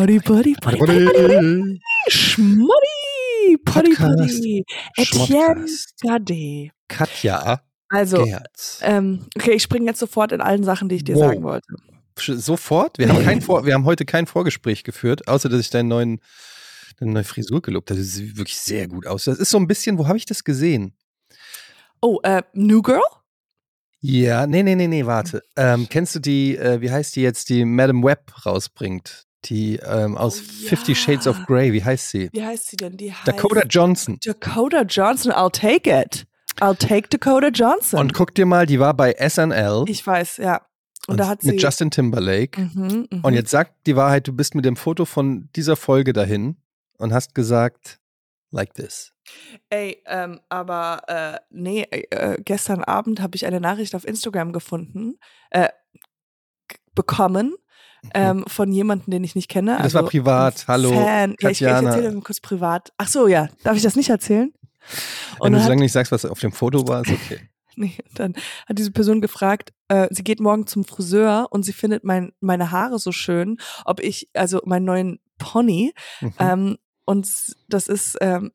Potty, Potty, Potty, Potty, Potty, Schmoddy, Potty, Potty, Etienne Gade. Katja. Also, ähm, okay, ich springe jetzt sofort in allen Sachen, die ich dir wow. sagen wollte. Sofort? Wir haben, kein Vor wir haben heute kein Vorgespräch geführt, außer dass ich deinen neuen, deine neue Frisur gelobt habe. Das sieht wirklich sehr gut aus. Das ist so ein bisschen, wo habe ich das gesehen? Oh, äh, New Girl? Ja, nee, nee, nee, nee, warte. Ähm, kennst du die, äh, wie heißt die jetzt, die Madame Web rausbringt? Die ähm, aus oh, ja. Fifty Shades of Grey, wie heißt sie? Wie heißt sie denn? Die Dakota Johnson. Dakota Johnson, I'll take it. I'll take Dakota Johnson. Und guck dir mal, die war bei SNL. Ich weiß, ja. Und, und da hat sie. Mit Justin Timberlake. Mhm, mh. Und jetzt sagt die Wahrheit, du bist mit dem Foto von dieser Folge dahin und hast gesagt, like this. Ey, ähm, aber äh, nee, äh, gestern Abend habe ich eine Nachricht auf Instagram gefunden, äh, bekommen. Ähm, von jemandem, den ich nicht kenne. Das also war privat. Hallo. Fan. Ja, ich, ich erzähle mal kurz privat. Ach so, ja. Darf ich das nicht erzählen? Wenn du so lange nicht sagst, was auf dem Foto war, ist okay. nee, dann hat diese Person gefragt, äh, sie geht morgen zum Friseur und sie findet mein, meine Haare so schön, ob ich, also meinen neuen Pony, mhm. ähm, und das ist, ähm,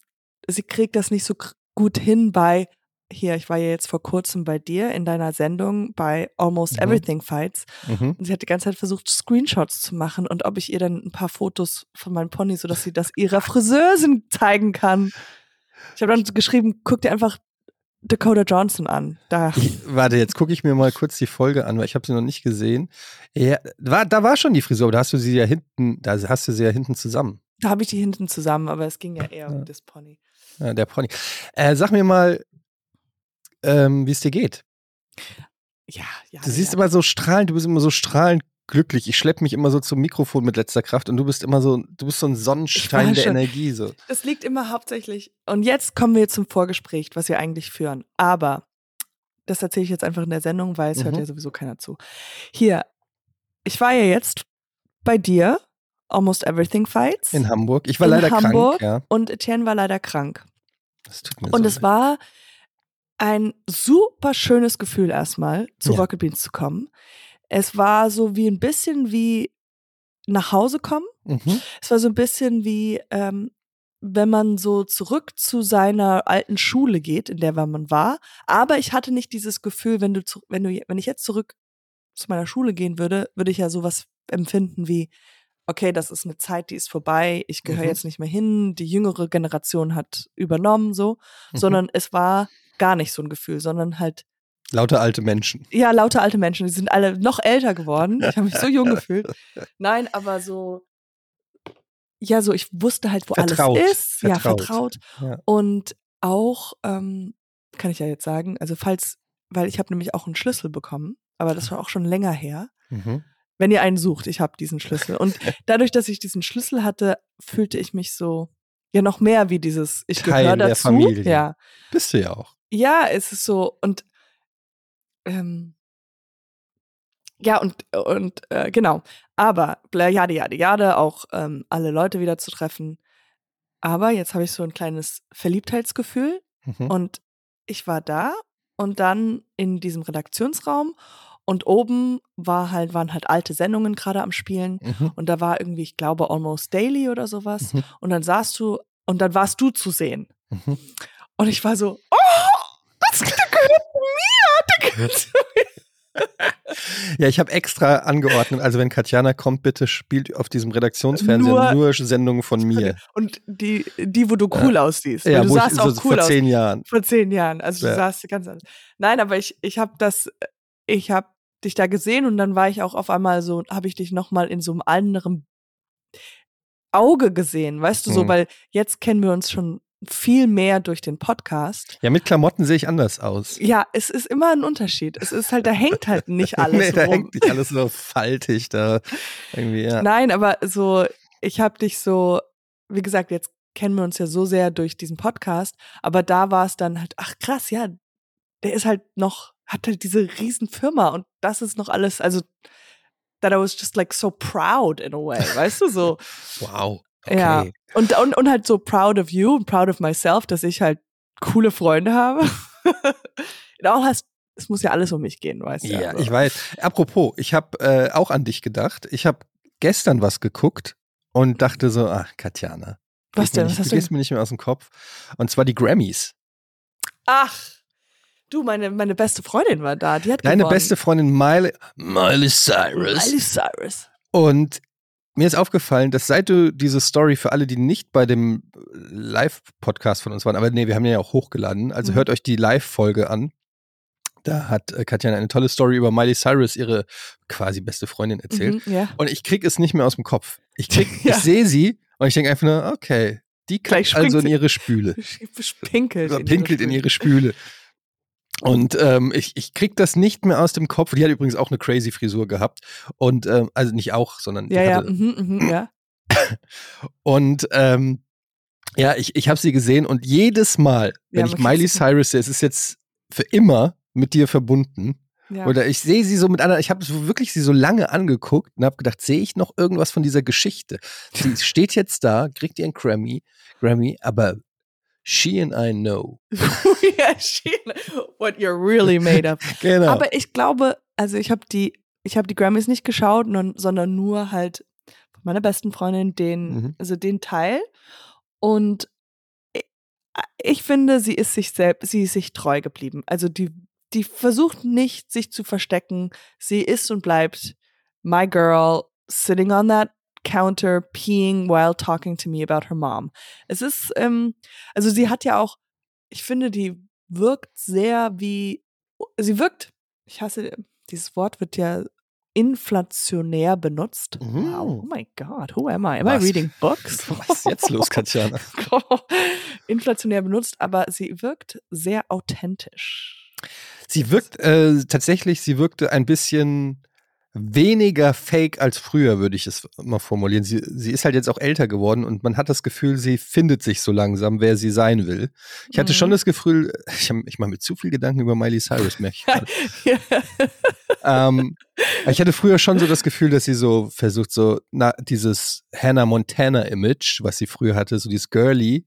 sie kriegt das nicht so gut hin bei hier, ich war ja jetzt vor kurzem bei dir in deiner Sendung bei Almost mhm. Everything Fights. Mhm. Und sie hat die ganze Zeit versucht, Screenshots zu machen und ob ich ihr dann ein paar Fotos von meinem Pony, sodass sie das ihrer Friseurin zeigen kann. Ich habe dann geschrieben, guck dir einfach Dakota Johnson an. Da. Ich, warte, jetzt gucke ich mir mal kurz die Folge an, weil ich habe sie noch nicht gesehen. Ja, war, da war schon die Frisur, aber da hast du sie ja hinten, da hast du sie ja hinten zusammen. Da habe ich die hinten zusammen, aber es ging ja eher ja. um das Pony. Ja, der Pony. Äh, sag mir mal, ähm, wie es dir geht. Ja, ja. Du siehst ja. immer so strahlend, du bist immer so strahlend glücklich. Ich schleppe mich immer so zum Mikrofon mit letzter Kraft und du bist immer so, du bist so ein Sonnenstein der Energie. So. Das liegt immer hauptsächlich. Und jetzt kommen wir zum Vorgespräch, was wir eigentlich führen. Aber das erzähle ich jetzt einfach in der Sendung, weil es mhm. hört ja sowieso keiner zu. Hier, ich war ja jetzt bei dir Almost Everything Fights. In Hamburg. Ich war leider Hamburg krank. Ja. Und Etienne war leider krank. Das tut mir und so es leid. war ein super schönes Gefühl erstmal, zu ja. Rocket Beans zu kommen. Es war so wie ein bisschen wie nach Hause kommen. Mhm. Es war so ein bisschen wie, ähm, wenn man so zurück zu seiner alten Schule geht, in der man war. Aber ich hatte nicht dieses Gefühl, wenn du, wenn du, wenn ich jetzt zurück zu meiner Schule gehen würde, würde ich ja sowas empfinden wie, okay, das ist eine Zeit, die ist vorbei, ich gehöre mhm. jetzt nicht mehr hin, die jüngere Generation hat übernommen, so, mhm. sondern es war gar nicht so ein Gefühl, sondern halt Lauter alte Menschen. Ja, lauter alte Menschen. Die sind alle noch älter geworden. Ich habe mich so jung gefühlt. Nein, aber so, ja, so, ich wusste halt, wo vertraut. alles ist. Vertraut. Ja, vertraut. Ja. Und auch, ähm, kann ich ja jetzt sagen, also falls, weil ich habe nämlich auch einen Schlüssel bekommen, aber das war auch schon länger her. Mhm wenn ihr einen sucht, ich habe diesen Schlüssel. Und dadurch, dass ich diesen Schlüssel hatte, fühlte ich mich so, ja, noch mehr wie dieses, ich gehöre dazu. Der Familie. Ja. Bist du ja auch. Ja, es ist so, und ähm, ja, und, und äh, genau. Aber, jade, jade, jade, auch ähm, alle Leute wieder zu treffen. Aber jetzt habe ich so ein kleines Verliebtheitsgefühl mhm. und ich war da und dann in diesem Redaktionsraum und oben war halt, waren halt alte Sendungen gerade am Spielen. Mhm. Und da war irgendwie, ich glaube, Almost Daily oder sowas. Mhm. Und dann saßt du, und dann warst du zu sehen. Mhm. Und ich war so, oh, der gehört mir, der gehört zu mir. ja, ich habe extra angeordnet, also wenn Katjana kommt, bitte spielt auf diesem Redaktionsfernseher nur, nur Sendungen von mir. Und die, die wo du cool ja. aussiehst. Ja, du sahst auch so cool vor zehn Jahren. Vor zehn Jahren. Also ja. du sahst ganz anders. Nein, aber ich, ich habe das, ich habe dich da gesehen und dann war ich auch auf einmal so, habe ich dich nochmal in so einem anderen Auge gesehen, weißt du, so, mhm. weil jetzt kennen wir uns schon viel mehr durch den Podcast. Ja, mit Klamotten sehe ich anders aus. Ja, es ist immer ein Unterschied. Es ist halt, da hängt halt nicht alles nee, da rum. hängt nicht alles so faltig da irgendwie, ja. Nein, aber so, ich habe dich so, wie gesagt, jetzt kennen wir uns ja so sehr durch diesen Podcast, aber da war es dann halt, ach krass, ja, der ist halt noch hat halt diese riesen Firma und das ist noch alles, also that I was just like so proud in a way, weißt du so. wow. Okay. Ja. Und, und, und halt so proud of you und proud of myself, dass ich halt coole Freunde habe. It all has es muss ja alles um mich gehen, weißt du. Ja, also. ich weiß. Apropos, ich habe äh, auch an dich gedacht. Ich habe gestern was geguckt und dachte so, ach, Katjana. Was denn? Was Nicht, hast du du gehst mir nicht mehr aus dem Kopf. Und zwar die Grammys. Ach, du, meine, meine beste Freundin war da. Die hat Deine gewonnen. beste Freundin Miley, Miley Cyrus. Miley Cyrus. Und mir ist aufgefallen, dass seit du diese Story für alle, die nicht bei dem Live-Podcast von uns waren, aber nee, wir haben ja auch hochgeladen, also Mhm. hört euch die Live-Folge an. Da hat äh, Katja eine tolle Story über Miley Cyrus, ihre quasi beste Freundin, erzählt. Mhm, ja. Und ich krieg es nicht mehr aus dem Kopf. Ich krieg, Ja. ich sehe sie und ich denke einfach nur, okay, die kackt also in ihre Spüle. Pinkelt. Oder pinkelt in ihre Spüle. Und ähm, ich, ich krieg das nicht mehr aus dem Kopf. Die hat übrigens auch eine crazy Frisur gehabt. Und ähm, also nicht auch, sondern Ja, ja, mhm, mhm, ja. Und ähm, ja, ich, ich habe sie gesehen und jedes Mal, wenn Ja, ich Miley Cyrus sehe, es ist jetzt für immer mit dir verbunden. ja. Oder ich sehe sie so mit anderen, ich habe wirklich sie so lange angeguckt und habe gedacht, sehe ich noch irgendwas von dieser Geschichte? Sie steht jetzt da, kriegt ihren Grammy, Grammy, aber she and I know. ja, she, what you're really made of. Genau. Aber ich glaube, also ich habe die, ich habe die Grammys nicht geschaut, sondern nur halt von meiner besten Freundin den, Mhm. also den Teil. Und i- ich finde, sie ist sich selbst, sie ist sich treu geblieben. Also die, die versucht nicht, sich zu verstecken. Sie ist und bleibt my girl sitting on that counter peeing while talking to me about her mom. Es ist, ähm, also sie hat ja auch, ich finde, die wirkt sehr wie, sie wirkt, ich hasse, dieses Wort wird ja inflationär benutzt. Wow, Mhm. oh my God, who am I? Am Was? I reading books? Was ist jetzt los, Katjana? inflationär benutzt, aber sie wirkt sehr authentisch. Sie wirkt äh, tatsächlich, sie wirkte ein bisschen weniger fake als früher, würde ich es mal formulieren. Sie, sie ist halt jetzt auch älter geworden und man hat das Gefühl, sie findet sich so langsam, wer sie sein will. Ich hatte schon Mhm. das Gefühl, ich, hab- ich mache mir zu viel Gedanken über Miley Cyrus, merke ich ähm, ich hatte früher schon so das Gefühl, dass sie so versucht, so na, dieses Hannah Montana-Image, was sie früher hatte, so dieses Girly,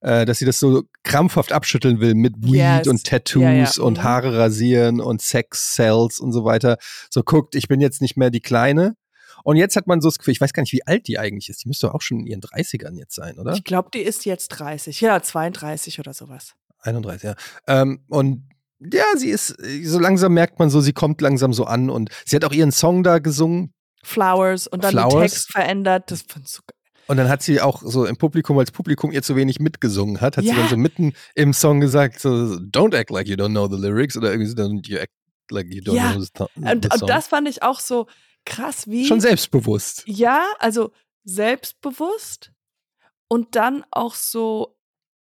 äh, dass sie das so krampfhaft abschütteln will mit Weed Yes. und Tattoos Ja, ja. und Mhm. Haare rasieren und Sex-Cells und so weiter. So guckt, ich bin jetzt nicht mehr die Kleine. Und jetzt hat man so das Gefühl, ich weiß gar nicht, wie alt die eigentlich ist. Die müsste auch schon in ihren 30ern jetzt sein, oder? Ich glaube, die ist jetzt 30, ja, 32 oder sowas. 31, ja. Ähm, und ja, sie ist, so langsam merkt man so, sie kommt langsam so an und sie hat auch ihren Song da gesungen. Flowers und dann den Flowers. Text verändert. Das fand ich so geil. Und dann hat sie auch so im Publikum, als Publikum ihr zu wenig mitgesungen hat, hat sie Ja. dann so mitten im Song gesagt, so, don't act like you don't know the lyrics oder irgendwie so, don't you act like you don't Ja. know the, Und, the und song. das fand ich auch so krass, wie. Schon selbstbewusst. Ja, also selbstbewusst und dann auch so,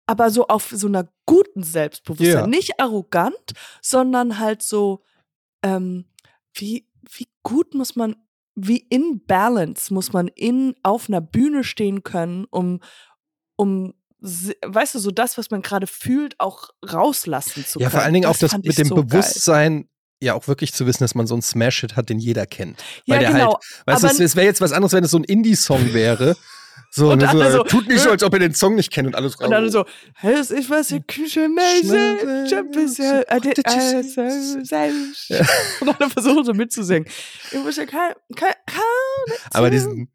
aber so auf so einer guten Selbstbewusstsein. Ja. Nicht arrogant, sondern halt so, ähm, wie, wie gut muss man, wie in Balance muss man in, auf einer Bühne stehen können, um, um, weißt du, so das, was man gerade fühlt, auch rauslassen zu Ja, können. vor allen Dingen auch das mit dem so geil. Bewusstsein, ja auch wirklich zu wissen, dass man so einen Smash-Hit hat, den jeder kennt. Ja, Weil der genau. halt, weißt du, es wäre jetzt was anderes, wenn es so ein Indie-Song wäre. So, Und ne, so, alle so, tut nicht so, als ob ihr den Song nicht kennt und alles Und dann so, es ist was in Küche, äh, äh. Und alle versuchen so mitzusingen. Aber diesen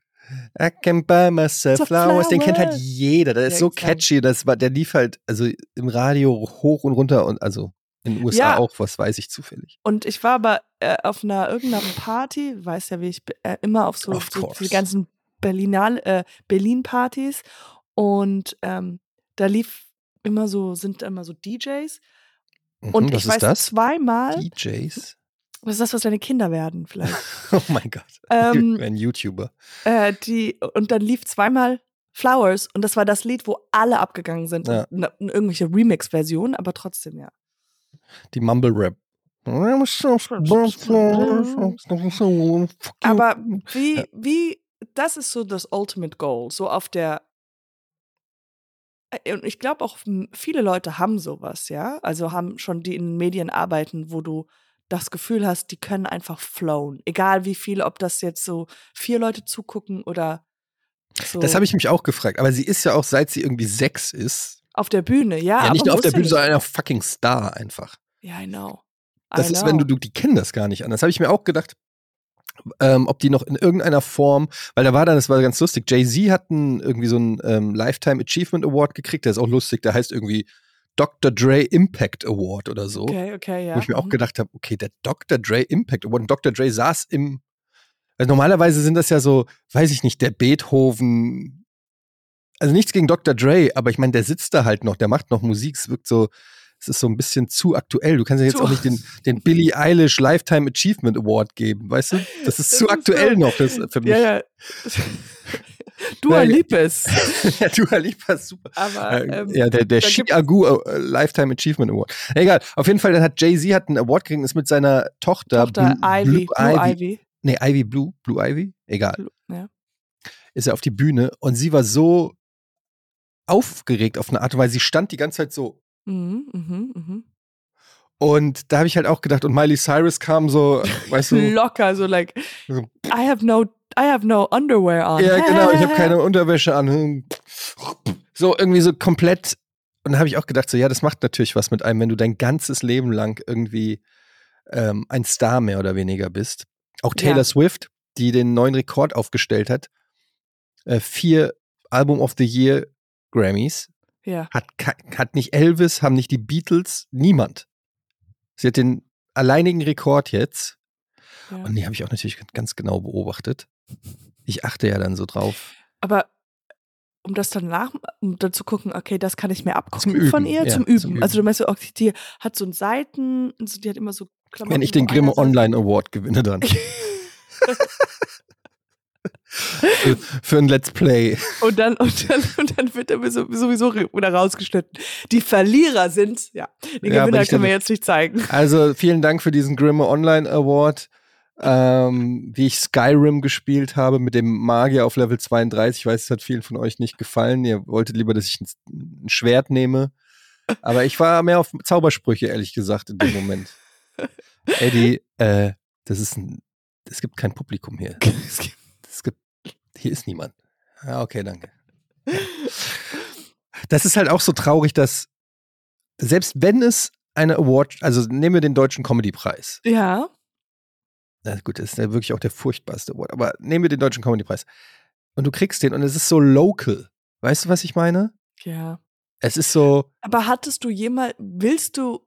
I can buy myself flowers, den kennt halt jeder. Der ist so catchy, das war, der lief halt, also im Radio hoch und runter und also in den USA Ja. auch, was weiß ich zufällig. Und ich war aber äh, auf einer irgendeiner Party, weiß ja, wie ich äh, immer auf so, Of so course. die ganzen Berlinal, äh, Berlin-Partys und ähm, da lief immer so, sind immer so DJs Mhm, und ich weiß das? zweimal, DJs? was ist das, was deine Kinder werden vielleicht? Oh mein Gott. Ähm, Ein YouTuber. äh, die, und dann lief zweimal Flowers und das war das Lied, wo alle abgegangen sind. Ja. Ne, irgendwelche Remix-Versionen, aber trotzdem, ja. Die Mumble Rap. Aber wie, wie, das ist so das Ultimate Goal, so auf der. Und ich glaube auch, viele Leute haben sowas, ja. Also haben schon die in Medien arbeiten, wo du das Gefühl hast, die können einfach flown. Egal wie viele, ob das jetzt so vier Leute zugucken oder so Das habe ich mich auch gefragt. Aber sie ist ja auch, seit sie irgendwie sechs ist, auf der Bühne, ja. ja, nicht nur auf der Bühne, sondern ein fucking Star einfach. Ja, I know. I Das ist, wenn du, know. du, die kennen das gar nicht anders. Habe ich mir auch gedacht, ähm, ob die noch in irgendeiner Form, weil da war dann, das war ganz lustig, Jay-Z hat einen, irgendwie so einen ähm, Lifetime Achievement Award gekriegt, der ist auch lustig, der heißt irgendwie Dr. Dre Impact Award oder so. Okay, okay, ja. Wo ich mir auch Mhm. gedacht habe, okay, der Dr. Dre Impact Award. Und Dr. Dre saß im. Also normalerweise sind das ja so, weiß ich nicht, der Beethoven. Also nichts gegen Dr. Dre, aber ich meine, der sitzt da halt noch, der macht noch Musik. Es wirkt so, es ist so ein bisschen zu aktuell. Du kannst ja jetzt Zu- auch nicht den, den Billie Eilish Lifetime Achievement Award geben, weißt du? Das ist Das zu ist aktuell so- noch das für mich. Ja, ja. Dua Ja, Lipes. ja, du Lipa, super. Aber Äh, ähm, ja, der, der Chiagu äh, Lifetime Achievement Award. Egal, auf jeden Fall, dann hat Jay-Z hat einen Award gekriegt, und ist mit seiner Tochter, Tochter Blue, Ivy, Blue Blue Ivy, Ivy. nee, Ivy Blue, Blue Ivy, egal, Blue- Ja. ist er auf die Bühne und sie war so aufgeregt auf eine Art, weil sie stand die ganze Zeit so Mhm, mhm, mhm. und da habe ich halt auch gedacht und Miley Cyrus kam so, weißt du, Locker, so like, So. I have no, I have no underwear on. ja genau, ich habe keine Unterwäsche an, so irgendwie so komplett und da habe ich auch gedacht so, ja, das macht natürlich was mit einem, wenn du dein ganzes Leben lang irgendwie ähm, ein Star mehr oder weniger bist. Auch Taylor Ja. Swift, die den neuen Rekord aufgestellt hat, äh, vier Album of the Year Grammys, Ja. hat, hat nicht Elvis, haben nicht die Beatles, niemand. Sie hat den alleinigen Rekord jetzt. ja. Und die habe ich auch natürlich ganz genau beobachtet. Ich achte ja dann so drauf. Aber um das dann nach, um dann zu gucken, okay, das kann ich mir abgucken Üben, von ihr, ja, zum, zum Üben. Üben. Also du meinst, okay, die hat so einen Seiten, die hat immer so Klamotten. Wenn ich den Grimme Online Award gewinne, dann. für, für ein Let's Play. Und dann, und dann, und dann wird er so- sowieso wieder rausgeschnitten. Die Verlierer sind, ja, den Ja, Gewinner können wir jetzt nicht zeigen. Also vielen Dank für diesen Grimme Online Award. Ähm, wie ich Skyrim gespielt habe mit dem Magier auf Level 32. Ich weiß, es hat vielen von euch nicht gefallen. Ihr wolltet lieber, dass ich ein, ein Schwert nehme. Aber ich war mehr auf Zaubersprüche, ehrlich gesagt, in dem Moment. Eddie, äh, das ist ein, es gibt kein Publikum hier. Es gibt, hier ist niemand. Ja, okay, danke. Ja. Das ist halt auch so traurig, dass selbst wenn es eine Award, also nehmen wir den deutschen Comedy-Preis. Ja, Na gut, das ist ja wirklich auch der furchtbarste Award, aber nehmen wir den deutschen Comedy-Preis. Und du kriegst den und es ist so local. Weißt du, was ich meine? ja. Es ist so, Aber hattest du jemals, willst du,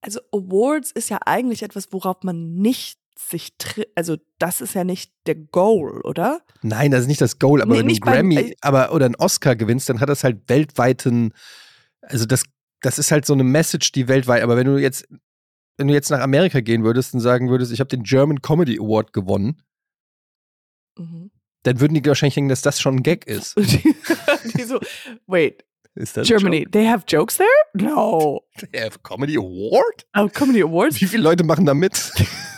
also Awards ist ja eigentlich etwas, worauf man nicht sich also das ist ja nicht der Goal, oder? nein, das ist nicht das Goal, aber Nee, wenn du einen beim- Grammy äh, aber, oder einen Oscar gewinnst, dann hat das halt weltweiten, also das, das ist halt so eine Message, die weltweit, aber wenn du jetzt, wenn du jetzt nach Amerika gehen würdest und sagen würdest, ich habe den German Comedy Award gewonnen, Mhm. dann würden die wahrscheinlich denken, dass das schon ein Gag ist. Die, so, wait, Ist das Germany, they have jokes there? No. Schon? Der Comedy Award? Oh, Comedy Awards? Wie viele Leute machen da mit?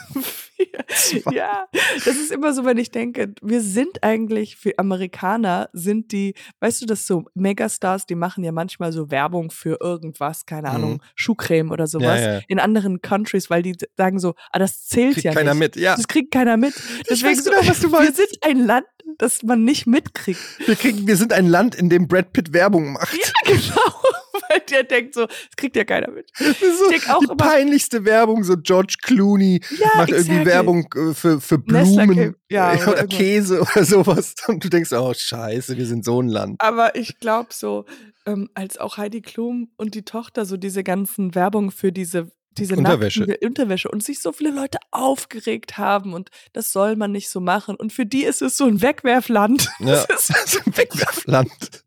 ja, das ist immer so, wenn ich denke, wir sind eigentlich für Amerikaner, sind die, weißt du, das so Megastars, die machen ja manchmal so Werbung für irgendwas, keine Mhm. Ahnung, Schuhcreme oder sowas Ja, ja. in anderen Countries, weil die sagen so, ah, das zählt Kriegt ja keiner nicht. mit. Ja, Das kriegt keiner mit. Deswegen weiß genau, so, was du wir meinst. sind ein Land, das man nicht mitkriegt. wir, kriegen, wir sind ein Land, in dem Brad Pitt Werbung macht. Ja, genau. Der denkt so, das kriegt ja keiner mit. Das ist so die immer- peinlichste Werbung, so George Clooney Ja, macht irgendwie exactly. Werbung äh, für, für Blumen ja, oder oder. Käse oder sowas. Und du denkst, oh scheiße, wir sind so ein Land. Aber ich glaube so, ähm, als auch Heidi Klum und die Tochter so diese ganzen Werbung für diese diese Unterwäsche. Unterwäsche und sich so viele Leute aufgeregt haben und das soll man nicht so machen und für die ist es so ein Wegwerfland. Ja. Das ist, ist ein Wegwerfland.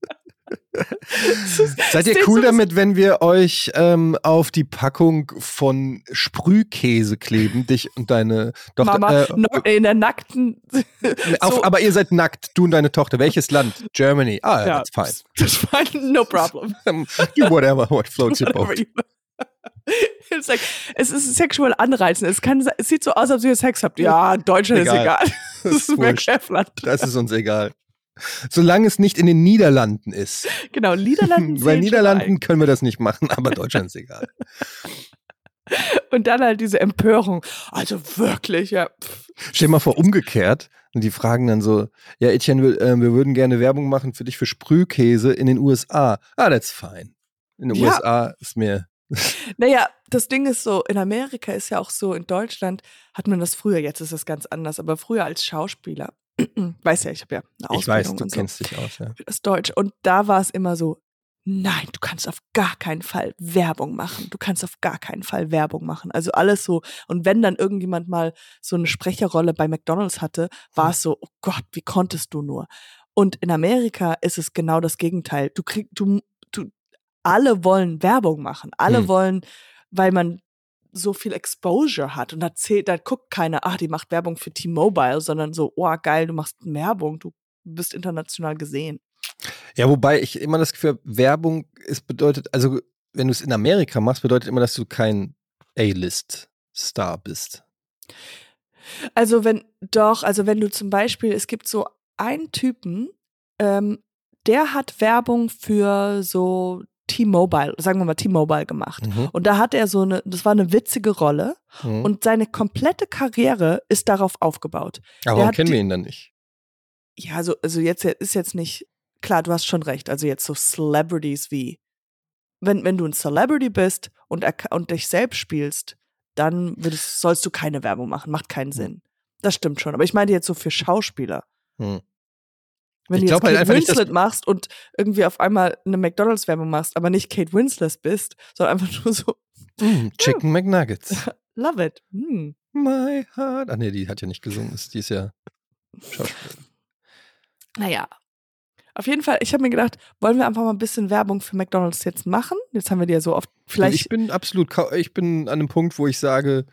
Das ist, Seid ihr das ist cool damit, wenn wir euch ähm, auf die Packung von Sprühkäse kleben, dich und deine doch, Mama äh, in der nackten auf, so- aber ihr seid nackt, du und deine Tochter. Welches Land? Germany. Ah, ja, that's fine. Das fine, no problem. Do whatever, what floats your boat. It's like, es ist sexuell anreizend. Es, kann, es sieht so aus, als ob ihr Sex habt. Ja, Deutschland Egal. ist egal. Das Das ist ist wurscht. Wegwerfland. Das ist uns egal. Solange es nicht in den Niederlanden ist. Genau, Niederlanden. Schon Niederlanden können wir das nicht machen, aber Deutschland ist egal. Und dann halt diese Empörung. Also wirklich, ja. Stell dir mal vor, umgekehrt. Und die fragen dann so, ja, Etienne, wir, äh, wir würden gerne Werbung machen für dich für Sprühkäse in den USA. Ah, that's fine. In den Ja. USA ist mir Naja, das Ding ist so, in Amerika ist ja auch so, in Deutschland hat man das früher, jetzt ist das ganz anders, aber früher als Schauspieler, weiß ja, ich habe ja eine Ausbildung Ich weiß, du und so, kennst dich aus, ja. das Deutsch. Und da war es immer so, nein, du kannst auf gar keinen Fall Werbung machen. Du kannst auf gar keinen Fall Werbung machen. Also alles so. Und wenn dann irgendjemand mal so eine Sprecherrolle bei McDonalds hatte, war es so, oh Gott, wie konntest du nur? Und in Amerika ist es genau das Gegenteil. Du kriegst, du, du, alle wollen Werbung machen. Alle Hm. wollen, weil man so viel Exposure hat. Und da zählt, da guckt keiner, ach, die macht Werbung für T-Mobile, sondern so, oh, geil, du machst Werbung, du bist international gesehen. Ja, wobei ich immer das Gefühl habe, Werbung ist bedeutet, also wenn du es in Amerika machst, bedeutet immer, dass du kein A-List-Star bist. Also wenn, doch, also wenn du zum Beispiel, es gibt so einen Typen, ähm, der hat Werbung für so T-Mobile, sagen wir mal T-Mobile gemacht. Mhm. Und da hat er so eine, das war eine witzige Rolle Mhm. und seine komplette Karriere ist darauf aufgebaut. Aber warum kennen die- wir ihn dann nicht? Ja, also, also jetzt ist jetzt nicht, klar, du hast schon recht, also jetzt so Celebrities wie, wenn, wenn du ein Celebrity bist und, und dich selbst spielst, dann würdest, sollst du keine Werbung machen, macht keinen Sinn. Das stimmt schon. Aber ich meine jetzt so für Schauspieler. Hm. Wenn Ich du jetzt halt Kate dass- Winslet machst und irgendwie auf einmal eine McDonalds-Werbung machst, aber nicht Kate Winslet bist, sondern einfach nur so, Mm, Chicken McNuggets. love it. Hm. My heart. Ach nee, die hat ja nicht gesungen. Die ist ja Schauspielerin. Naja. Auf jeden Fall, ich habe mir gedacht, wollen wir einfach mal ein bisschen Werbung für McDonalds jetzt machen? Jetzt haben wir die ja so oft, vielleicht, ich bin absolut, ich bin an einem Punkt, wo ich sage,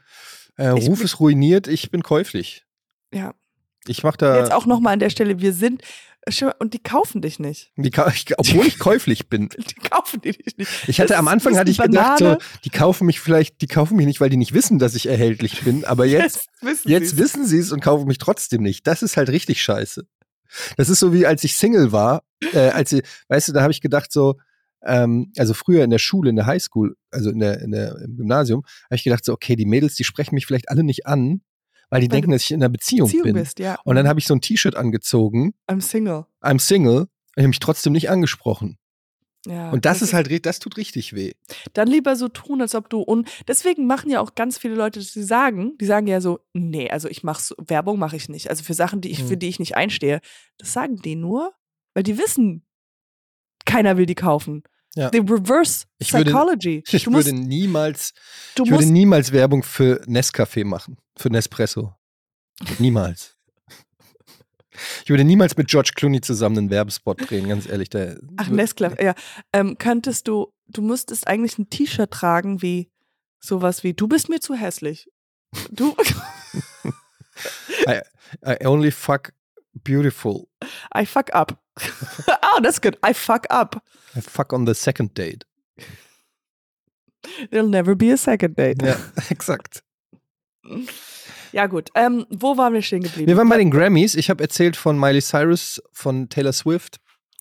äh, Ich Ruf ist ruiniert, ich bin käuflich. ja, Ich mach da, jetzt auch nochmal an der Stelle, wir sind, und die kaufen dich nicht. die, obwohl ich käuflich bin. Die kaufen die dich nicht. Ich hatte Das am Anfang hatte ich gedacht, so, die kaufen mich vielleicht, die kaufen mich nicht, weil die nicht wissen, dass ich erhältlich bin, aber jetzt, wissen jetzt sie's. wissen sie es und kaufen mich trotzdem nicht. Das ist halt richtig scheiße. Das ist so wie als ich Single war, äh, als ich, weißt du, da habe ich gedacht so, ähm, also früher in der Schule, in der Highschool, also in der, in der im Gymnasium, habe ich gedacht so, okay, die Mädels, die sprechen mich vielleicht alle nicht an, weil die Weil denken, dass ich in einer Beziehung, Beziehung bin. bist, ja. Und dann habe ich so ein T-Shirt angezogen, I'm Single. I'm Single, und ich habe mich trotzdem nicht angesprochen. Ja, Und das, ist halt, das tut richtig weh. Dann lieber so tun, als ob du. Und deswegen machen ja auch ganz viele Leute, die sagen, die sagen ja so, nee, also ich mache Werbung mache ich nicht. Also für Sachen, die ich, Hm. für die ich nicht einstehe. Das sagen die nur, weil die wissen, keiner will die kaufen. Ja. The reverse Ich würde- psychology. Ich du musst, würde niemals, ich würde musst niemals Werbung für Nescafé machen, für Nespresso. Niemals. Ich würde niemals mit George Clooney zusammen einen Werbespot drehen, ganz ehrlich. Der, Ach, Nestle, ja. Ähm, könntest du, du müsstest eigentlich ein T-Shirt tragen wie sowas wie, du bist mir zu hässlich. Du, I, I only fuck beautiful. I fuck up. oh, that's good. I fuck up. I fuck on the second date. There'll never be a second date. Ja, exakt. Ja, gut. Ähm, wo waren wir stehen geblieben? Wir waren bei den Grammys. Ich habe erzählt von Miley Cyrus, von Taylor Swift.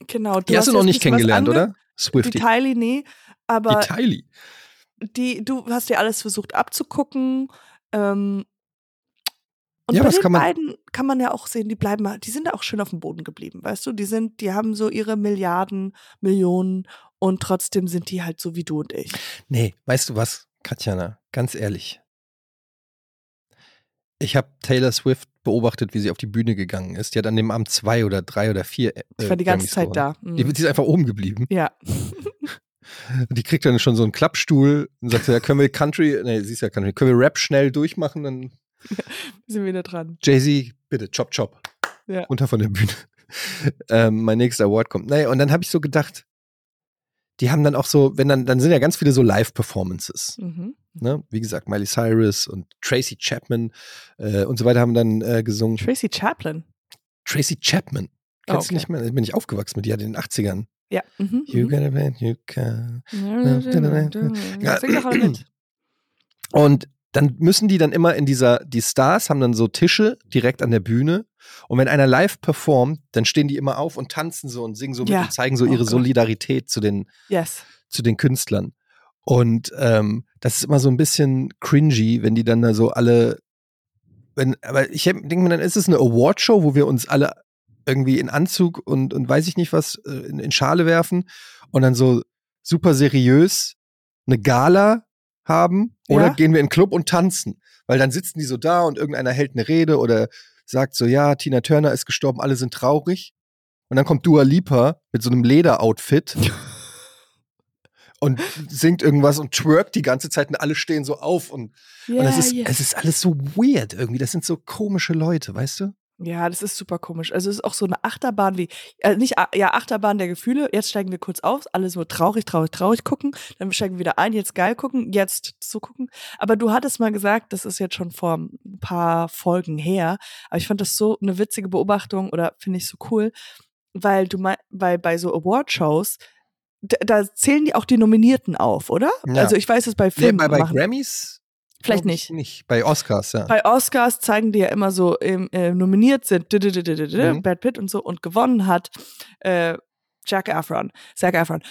Genau, Die hast du noch nicht kennengelernt, oder? Swifty. Die Tylee, nee. Aber Die Tylee. die, du hast dir alles versucht abzugucken. Ähm, und Ja, bei den kann beiden kann man ja auch sehen, die bleiben, die sind auch schön auf dem Boden geblieben, weißt du? Die sind, die haben so ihre Milliarden, Millionen und trotzdem sind die halt so wie du und ich. Nee, weißt du was, Katjana, ganz ehrlich. Ich habe Taylor Swift beobachtet, wie sie auf die Bühne gegangen ist. Die hat an dem Abend zwei oder drei oder vier. Äh, Ich war die ganze Zeit da. Mhm. Die, die ist einfach oben geblieben. ja. Die kriegt dann schon so einen Klappstuhl und sagt ja, können wir Country, nee, sie ist ja Country, können wir Rap schnell durchmachen? Dann sind wir wieder dran. Jay-Z, bitte, chop, chop. Ja. Runter von der Bühne. ähm, mein nächster Award kommt. Naja, und dann habe ich so gedacht, die haben dann auch so, wenn dann, dann sind ja ganz viele so Live-Performances. Mhm. Ne? Wie gesagt, Miley Cyrus und Tracy Chapman äh, und so weiter haben dann äh, gesungen. Tracy Chaplin. Tracy Chapman. Oh, Kennst du okay. nicht mehr? Bin ich aufgewachsen mit, die hat in den 80ern. Ja. Mhm. You mhm. got a man, you can. Ja, sing doch alle mit. Und dann müssen die dann immer in dieser, die Stars haben dann so Tische direkt an der Bühne. Und wenn einer live performt, dann stehen die immer auf und tanzen so und singen so Ja. mit und zeigen so Oh ihre Gott. Solidarität zu den, Yes. zu den Künstlern. Und ähm, das ist immer so ein bisschen cringy, wenn die dann da so alle, wenn, aber ich denke mir, dann ist es eine Awardshow, wo wir uns alle irgendwie in Anzug und, und weiß ich nicht was äh, in, in Schale werfen und dann so super seriös eine Gala haben oder Ja. gehen wir in den Club und tanzen? Weil dann sitzen die so da und irgendeiner hält eine Rede oder sagt so, ja, Tina Turner ist gestorben, alle sind traurig. Und dann kommt Dua Lipa mit so einem Lederoutfit und singt irgendwas und twerkt die ganze Zeit und alle stehen so auf und, und es, ist, es ist alles so weird irgendwie. Das sind so komische Leute, weißt du? Ja, das ist super komisch. Also es ist auch so eine Achterbahn wie, äh, nicht, ja, Achterbahn der Gefühle. Jetzt steigen wir kurz auf, alle so traurig, traurig, traurig gucken. Dann steigen wir wieder ein, jetzt geil gucken, jetzt so gucken. Aber du hattest mal gesagt, das ist jetzt schon vor ein paar Folgen her. Aber ich fand das so eine witzige Beobachtung oder finde ich so cool, weil du mal, weil bei so Award-Shows, da, da zählen die auch die Nominierten auf, oder? Ja. Also ich weiß es bei Nee, Filmen bei, bei machen. Grammys? Vielleicht nicht. Nicht. Bei Oscars, ja. Bei Oscars zeigen die ja immer so, ähm, äh, nominiert sind Mhm. Brad Pitt und so und gewonnen hat äh, Jack Efron, Zac Efron.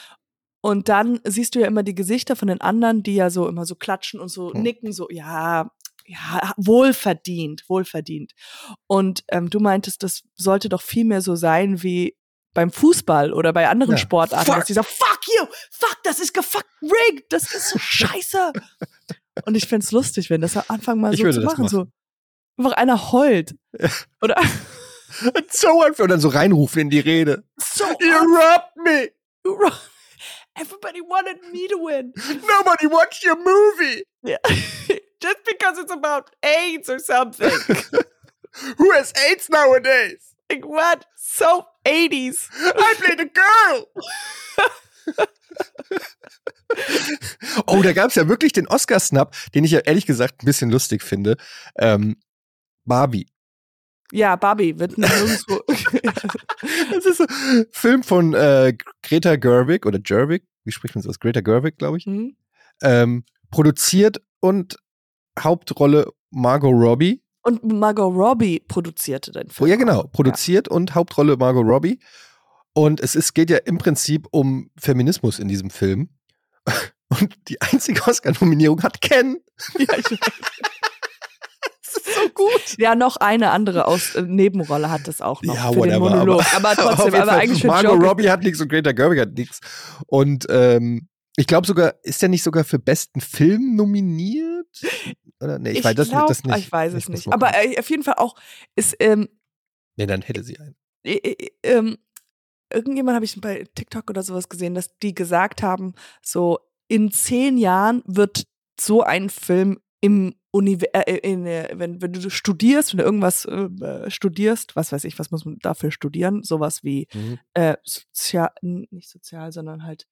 Und dann siehst du ja immer die Gesichter von den anderen, die ja so immer so klatschen und so Mhm. nicken, so, ja, ja, wohlverdient, wohlverdient. Und ähm, du meintest, das sollte doch viel mehr so sein wie beim Fußball oder bei anderen Ja. Sportarten, Fuck. dass die sagen, fuck you, fuck, das ist gefuckt rigged, das ist so scheiße. Und ich find's lustig, wenn das am Anfang mal so zu das machen, so einfach einer heult. Oder so unfair. Und dann so reinrufen in die Rede. so You robbed me! Everybody wanted me to win. Nobody watched your movie! Yeah. Just because it's about AIDS or something. Who has AIDS nowadays? like what? So 80s. I played a girl! Oh, da gab es ja wirklich den Oscar-Snap, den ich ja ehrlich gesagt ein bisschen lustig finde. Ähm, Barbie. Ja, Barbie wird nirgendwo. Das ist so ein Film von äh, Greta Gerwig oder Gerwig, wie spricht man das aus? Greta Gerwig, glaube ich. Hm? Ähm, produziert und Hauptrolle Margot Robbie. Und Margot Robbie produzierte den Oh, Film. ja, genau. Produziert und Hauptrolle Margot Robbie. Und es ist, geht ja im Prinzip um Feminismus in diesem Film. Und die einzige Oscar-Nominierung hat Ken. Ja, ich, Das ist so gut. ja, noch eine andere aus, äh, Nebenrolle hat das auch noch Ja, für den whatever, Monolog. aber- Aber, trotzdem, aber Fall, eigentlich für Margot Joker. Robbie hat nichts und Greta Gerwig hat nichts. Und ähm, ich glaube sogar, ist der nicht sogar für besten Film nominiert? Oder? Nee, ich, weiß das, glaub, das nicht. Ich weiß es Ich nicht. Aber äh, auf jeden Fall auch ist ähm, Nee, dann hätte sie einen. äh, äh, ähm, irgendjemand habe ich bei TikTok oder sowas gesehen, dass die gesagt haben, so in zehn Jahren wird so ein Film im Univer äh, äh, wenn, wenn du studierst, wenn du irgendwas äh, äh, studierst, was weiß ich, was muss man dafür studieren? Sowas wie Mhm. äh, sozial, nicht sozial, sondern halt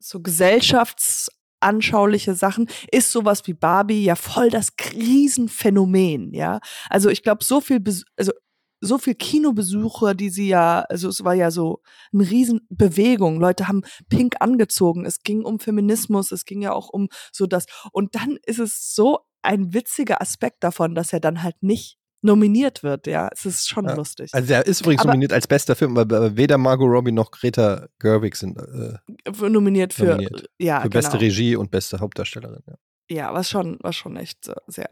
so gesellschaftsanschauliche Sachen, ist sowas wie Barbie ja voll das Krisenphänomen, ja. Also ich glaube, so viel, Bes also so viel Kinobesucher, die sie ja, also es war ja so eine Riesenbewegung. Leute haben pink angezogen. Es ging um Feminismus, es ging ja auch um so das. Und dann ist es so ein witziger Aspekt davon, dass er dann halt nicht nominiert wird, ja. Es ist schon Ja. lustig. Also der ist übrigens Aber- nominiert als bester Film, aber weder Margot Robbie noch Greta Gerwig sind äh, nominiert für, nominiert. ja, für beste genau. Regie und beste Hauptdarstellerin. Ja. Ja, was schon, was schon echt so sehr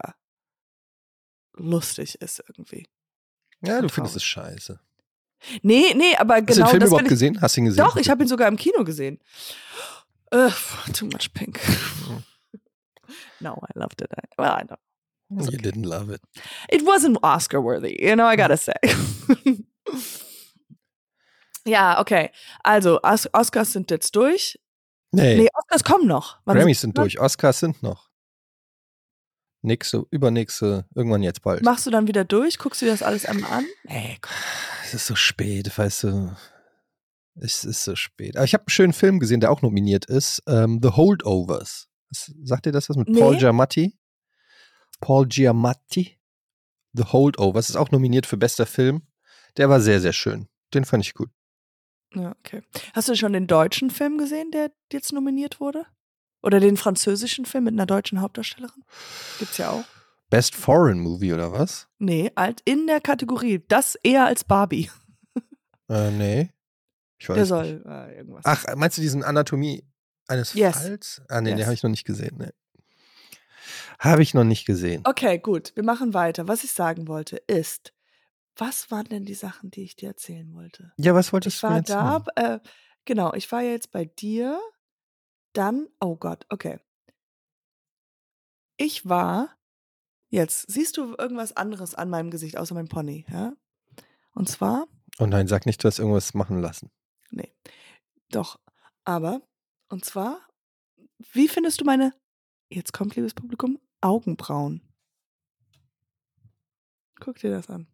lustig ist irgendwie. Ja, du findest es scheiße. Nee, nee, aber Hast du den genau Film überhaupt ich, gesehen? Hast du ihn gesehen? Doch, ich habe ihn sogar im Kino gesehen. Ugh, too much pink. no, I loved it. I, well, I don't. You didn't love it. It wasn't Oscar worthy, you know, I gotta say. ja, okay. Also, Os Oscars sind jetzt durch. Nee, Nee, Oscars kommen noch. Wann Grammys sind durch. Oscars sind noch. Nächste, übernächste, irgendwann jetzt bald. Machst du dann wieder durch? Guckst du dir das alles einmal an? Nee, komm. Es ist so spät, weißt du. Es ist so spät. Aber ich habe einen schönen Film gesehen, der auch nominiert ist. Ähm, The Holdovers. Sagt ihr das was mit Nee. Paul Giamatti? Paul Giamatti? The Holdovers ist auch nominiert für bester Film. Der war sehr, sehr schön. Den fand ich gut. Ja, okay. Hast du schon den deutschen Film gesehen, der jetzt nominiert wurde? Oder den französischen Film mit einer deutschen Hauptdarstellerin? Gibt's ja auch. Best Foreign Movie oder was? Nee, alt in der Kategorie. Das eher als Barbie. Äh, nee. Ich weiß Der nicht. soll äh, irgendwas. Ach, meinst du diesen Anatomie eines Yes. Falls? Ah, nee, den Yes. habe ich noch nicht gesehen. Nee. Habe ich noch nicht gesehen. Okay, gut. Wir machen weiter. Was ich sagen wollte ist, was waren denn die Sachen, die ich dir erzählen wollte? Ja, was wolltest Ich du mir war erzählen? da, äh, genau, ich war ja jetzt bei dir dann, oh Gott, okay. Ich war, jetzt siehst du irgendwas anderes an meinem Gesicht, außer meinem Pony, ja? Und zwar, Oh nein, sag nicht, du hast irgendwas machen lassen. nee, doch, aber, und zwar, wie findest du meine, jetzt kommt, liebes Publikum, Augenbrauen? Guck dir das an.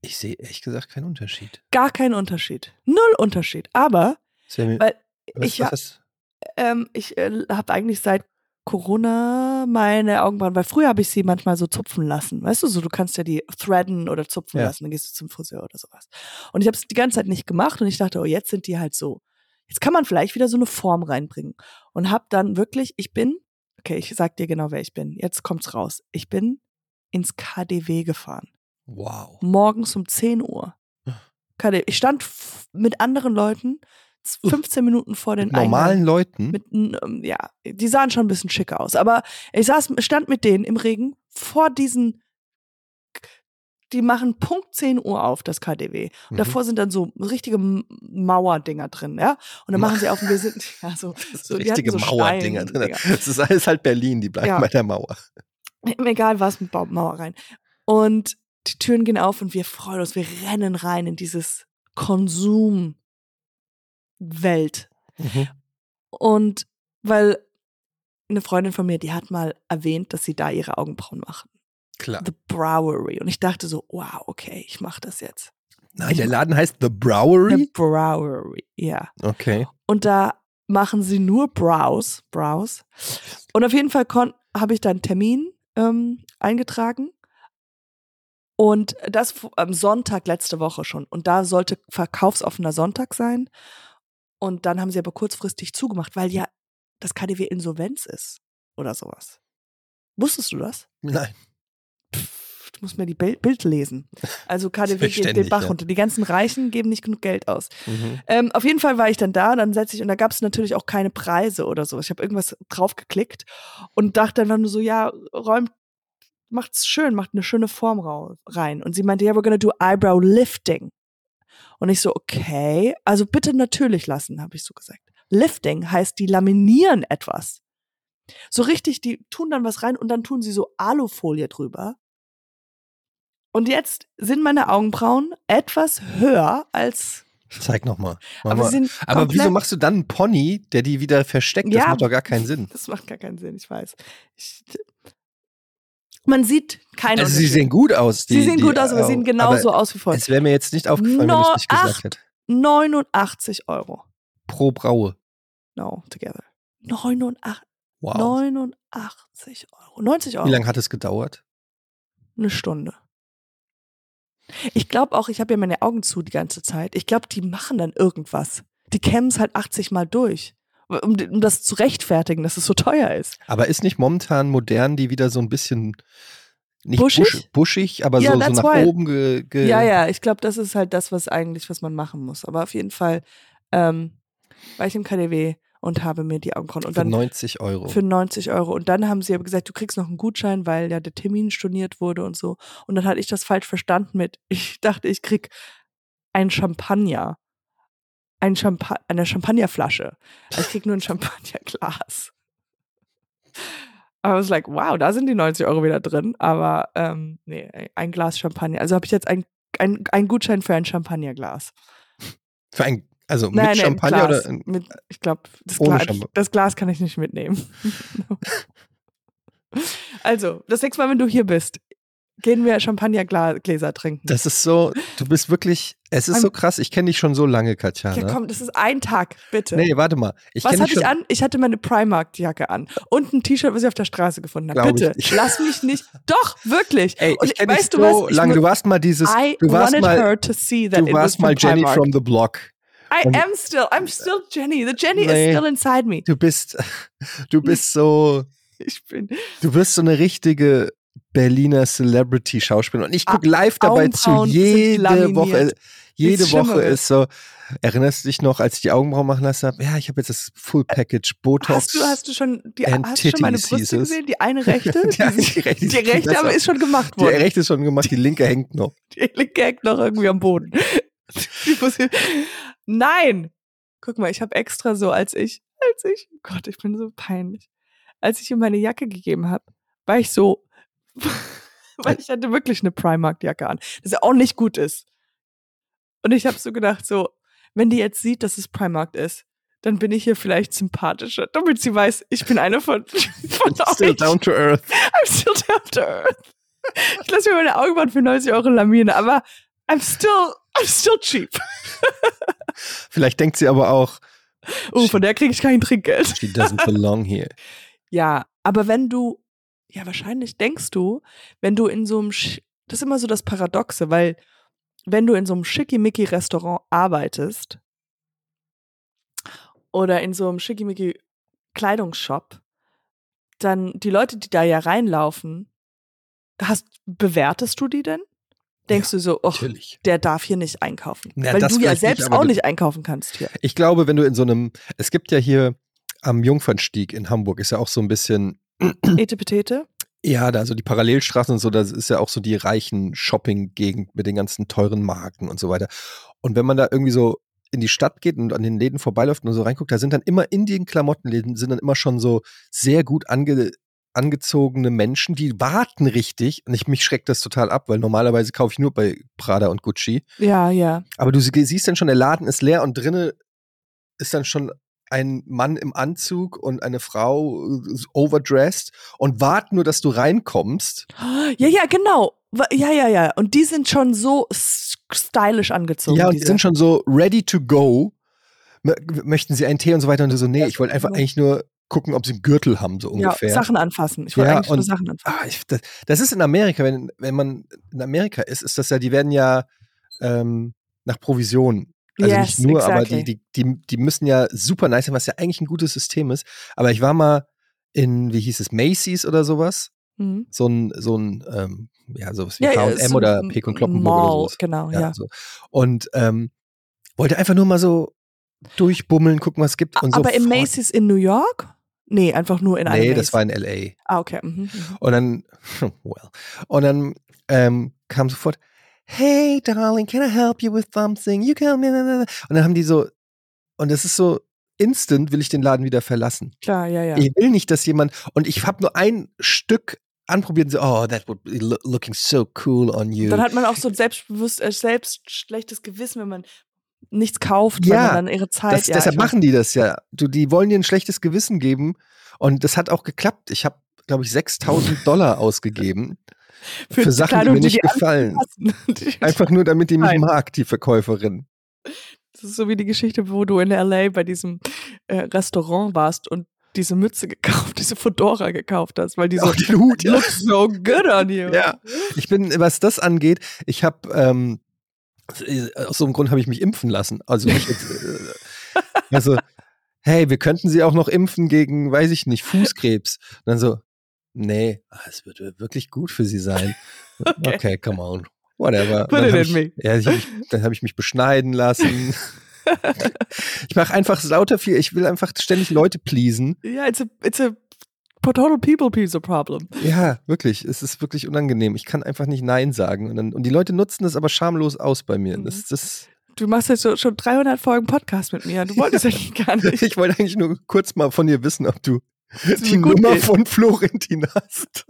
Ich sehe ehrlich gesagt keinen Unterschied. Gar kein Unterschied. Null Unterschied. Aber, weil was, ich, was ähm, ich äh, habe eigentlich seit Corona meine Augenbrauen, weil früher habe ich sie manchmal so zupfen lassen. Weißt du, so du kannst ja die threaden oder zupfen Ja. lassen, dann gehst du zum Friseur oder sowas. Und ich habe es die ganze Zeit nicht gemacht und ich dachte, oh, jetzt sind die halt so. Jetzt kann man vielleicht wieder so eine Form reinbringen. Und habe dann wirklich, ich bin, okay, ich sag dir genau, wer ich bin. Jetzt kommt's raus. Ich bin ins KDW gefahren. wow. Morgens um 10 Uhr. KDW. Ich stand mit anderen Leuten 15 Minuten vor den Mit normalen Eingang. Leuten? Mit, ähm, ja, die sahen schon ein bisschen schicker aus. Aber ich saß, stand mit denen im Regen vor diesen, die machen Punkt 10 Uhr auf, das KDW. Und Mhm. davor sind dann so richtige Mauerdinger drin, ja. Und dann machen sie auf und wir sind, ja, so, so richtige so Mauerdinger drin. Steindinger. Das ist alles halt Berlin, die bleiben Ja. bei der Mauer. Egal was mit Mauer rein. Und die Türen gehen auf und wir freuen uns, wir rennen rein in dieses Konsum-Welt. Mhm. Und weil eine Freundin von mir, die hat mal erwähnt, dass sie da ihre Augenbrauen machen. Klar. The Browery. Und ich dachte so, wow, okay, ich mache das jetzt. Nein, der Laden heißt The The Browery? Browery, ja. Okay. Und da machen sie nur Brows, Brows. Und auf jeden Fall habe ich da einen Termin ähm, eingetragen. Und das am Sonntag letzte Woche schon. Und da sollte verkaufsoffener Sonntag sein. Und dann haben sie aber kurzfristig zugemacht, weil ja das KDW Insolvenz ist. Oder sowas. Wusstest du das? Nein. Pff, du musst mir die Bild, Bild lesen. Also KDW geht den Bach ja. runter. Die ganzen Reichen geben nicht genug Geld aus. Mhm. Ähm, auf jeden Fall war ich dann da, dann setze ich, und da gab es natürlich auch keine Preise oder so. Ich habe irgendwas draufgeklickt und dachte einfach nur so, ja, räumt, macht's schön, macht eine schöne Form rein. Und sie meinte, ja, we're gonna do eyebrow lifting. Und ich so, okay, also bitte natürlich lassen, habe ich so gesagt. Lifting heißt, die laminieren etwas. So richtig, die tun dann was rein und dann tun sie so Alufolie drüber. Und jetzt sind meine Augenbrauen etwas höher als Zeig nochmal. aber Aber wieso machst du dann einen Pony, der die wieder versteckt? Das Ja. macht doch gar keinen Sinn. Das macht gar keinen Sinn, ich weiß. Ich, man sieht keine Also sie sehen gut aus. Die, Sie sehen die, gut aus, aber sie sehen genauso aus wie vorher. Es wäre mir jetzt nicht aufgefallen, wenn No, du es nicht gesagt ach. hättest. 89 Euro. Pro Braue. No, together. 89, Wow. 89 Euro. 90 Euro. Wie lange hat es gedauert? Eine Stunde. Ich glaube auch, ich habe ja meine Augen zu die ganze Zeit. Ich glaube, die machen dann irgendwas. Die kämmen es halt 80 Mal durch. Um, um das zu rechtfertigen, dass es so teuer ist. Aber ist nicht momentan modern die wieder so ein bisschen nicht Buschig? busch- buschig aber Ja, so, so nach why. oben ge, ge Ja, ja, ich glaube, das ist halt das, was eigentlich, was man machen muss. Aber auf jeden Fall ähm, war ich im KDW und habe mir die Augenbrauen und für dann 90 Euro. für 90 Euro. Und dann haben sie aber gesagt, du kriegst noch einen Gutschein, weil ja der Termin storniert wurde und so. Und dann hatte ich das falsch verstanden mit, ich dachte, ich krieg ein Champagner. Ein Champa eine Champagnerflasche. Also Ich krieg nur ein Champagnerglas. I was like, wow, da sind die 90 Euro wieder drin. Aber ähm, nee, ein Glas Champagner. Also habe ich jetzt ein, ein, ein Gutschein für ein Champagnerglas. für ein, also mit Nein, nein, Champagner Glas. oder Mit, ich glaube, das, das Glas kann ich nicht mitnehmen. also, das nächste Mal, wenn du hier bist, gehen wir Champagnergläser trinken. das ist so, du bist wirklich, es ist so krass, ich kenne dich schon so lange, Katja. ja, komm, das ist ein Tag, bitte. Nee, warte mal. Ich was hatte ich an? Ich hatte meine Primark-Jacke an und ein T-Shirt, was ich auf der Straße gefunden habe. Ich Bitte, nicht. lass mich nicht. Doch, wirklich. Ey, und ich kenne dich weißt so du was? Ich lange. Du warst mal dieses, I du warst mal, her to see that du warst mal Jenny Primark. from the Block. I und- am still, I'm still Jenny. The Jenny Nee. is still inside me. Du bist, du bist so, Ich bin du wirst so eine richtige Berliner Celebrity-Schauspielerin. Und ich gucke live dabei zu, Augenbrauen jede. Woche. Jede Nichts Woche ist so, erinnerst du dich noch, als ich die Augenbrauen machen lassen habe? Ja, ich habe jetzt das Full Package Botox. Hast du, hast du schon, die, hast du schon meine Brüste gesehen? Die eine rechte? Die die rechte, die die rechte aber ist schon gemacht Die worden. rechte ist schon gemacht, die linke hängt noch. Die linke hängt noch irgendwie am Boden. Die Nein! Guck mal, ich habe extra so, als ich, als ich, Gott, ich bin so peinlich. Als ich ihm meine Jacke gegeben habe, war ich so, weil ich hatte wirklich eine Primark-Jacke an, das ja auch nicht gut ist. Und ich habe so gedacht, so, wenn die jetzt sieht, dass es Primark ist, dann bin ich hier vielleicht sympathischer, damit sie weiß, ich bin eine von, von Still euch. down to earth. I'm still down to earth. Ich lasse mir meine Augenbrauen für 90 Euro lamieren, aber I'm still, I'm still cheap. Vielleicht denkt sie aber auch, Oh, von der kriege ich kein Trinkgeld. she doesn't belong here. Ja, aber wenn du, ja, wahrscheinlich denkst du, wenn du in so einem, Sch das ist immer so das Paradoxe, weil wenn du in so einem Schickimicki-Restaurant arbeitest oder in so einem Schickimicki-Kleidungsshop, dann die Leute, die da ja reinlaufen, hast, bewertest du die denn? Denkst du so, oh, der darf hier nicht einkaufen. Ja, weil du ja nicht, selbst aber auch nicht einkaufen kannst hier. Ich glaube, wenn du in so einem, es gibt ja hier am Jungfernstieg in Hamburg, ist ja auch so ein bisschen, Etepetete? ja, da so die Parallelstraßen und so, das ist ja auch so die reichen Shopping-Gegend mit den ganzen teuren Marken und so weiter. Und wenn man da irgendwie so in die Stadt geht und an den Läden vorbeiläuft und so reinguckt, da sind dann immer in den Klamottenläden sind dann immer schon so sehr gut ange, angezogene Menschen, die warten richtig. Und ich, mich schreckt das total ab, weil normalerweise kaufe ich nur bei Prada und Gucci. Ja, ja. Aber du sie- siehst dann schon, der Laden ist leer und drinnen ist dann schon ein Mann im Anzug und eine Frau äh, overdressed und warten nur, dass du reinkommst. Ja, ja, genau. Ja, ja, ja. Und die sind schon so stylisch angezogen. ja, und die sind schon so ready to go. Möchten sie einen Tee und so weiter? Und so, nee, ich wollte einfach genau. eigentlich nur gucken, ob sie einen Gürtel haben, so ja, ungefähr. Sachen anfassen. Ich wollte Ja, eigentlich nur und- Sachen anfassen. Ah, ich, das, das ist in Amerika, wenn, wenn man in Amerika ist, ist das ja, die werden ja ähm, nach Provision. Also Yes, nicht nur, aber exactly. die, die, die, die müssen ja super nice sein, was ja eigentlich ein gutes System ist. Aber ich war mal in, wie hieß es, Macy's oder sowas. Mhm. So ein, so ein, ähm, ja, sowas wie Ja, ja, H&M so oder Pek und Kloppenburg Mall, oder sowas. Genau, ja. So. Und ähm, wollte einfach nur mal so durchbummeln, gucken, was es gibt. Und Aber im sofort- Macy's in New York? Nee, einfach nur in einem Nee, das war in L.A. Ah, okay. Mhm. mhm. Und dann, well, und dann ähm, kam sofort, hey, darling, can I help you with something? You can, und dann haben die so, und das ist so, instant will ich den Laden wieder verlassen. Klar, ja, ja. Ich will nicht, dass jemand, und ich habe nur ein Stück anprobiert und so, oh, that would be lo- looking so cool on you. Dann hat man auch so selbstbewusst, äh, selbst schlechtes Gewissen, wenn man nichts kauft, weil Ja, man dann ihre Zeit. das, ja, deshalb machen die das ja. Du, die wollen dir ein schlechtes Gewissen geben. Und das hat auch geklappt. Ich habe, glaube ich, 6000 Dollar ausgegeben für, die Sachen, die Kleidung, mir nicht die gefallen. Die- Einfach nur, damit die mich Nein. mag, die Verkäuferin. Das ist so wie die Geschichte, wo du in LA bei diesem äh, Restaurant warst und diese Mütze gekauft, diese Fedora gekauft hast, weil die so den Hut, ja. looks so good on you. Ja. Ich bin, was das angeht, ich habe, ähm, aus so einem Grund habe ich mich impfen lassen. Also, ich äh, also, hey, wir könnten sie auch noch impfen gegen, weiß ich nicht, Fußkrebs. Und dann so, nee, ah, es wird wirklich gut für sie sein. Okay. Okay, come on. Whatever. Put Dann it in me. Ja, ich dann habe ich mich beschneiden lassen. ich mache einfach lauter viel. Ich will einfach ständig Leute pleasen. Ja, it's a, it's a total people pleaser problem. Ja, wirklich. Es ist wirklich unangenehm. Ich kann einfach nicht Nein sagen. Und, dann, und die Leute nutzen das aber schamlos aus bei mir. Mhm. Das, das, Du machst jetzt schon 300 Folgen Podcast mit mir. Du wolltest eigentlich gar nicht. ich wollte eigentlich nur kurz mal von dir wissen, ob du die gut Nummer geht. von Florentin hast.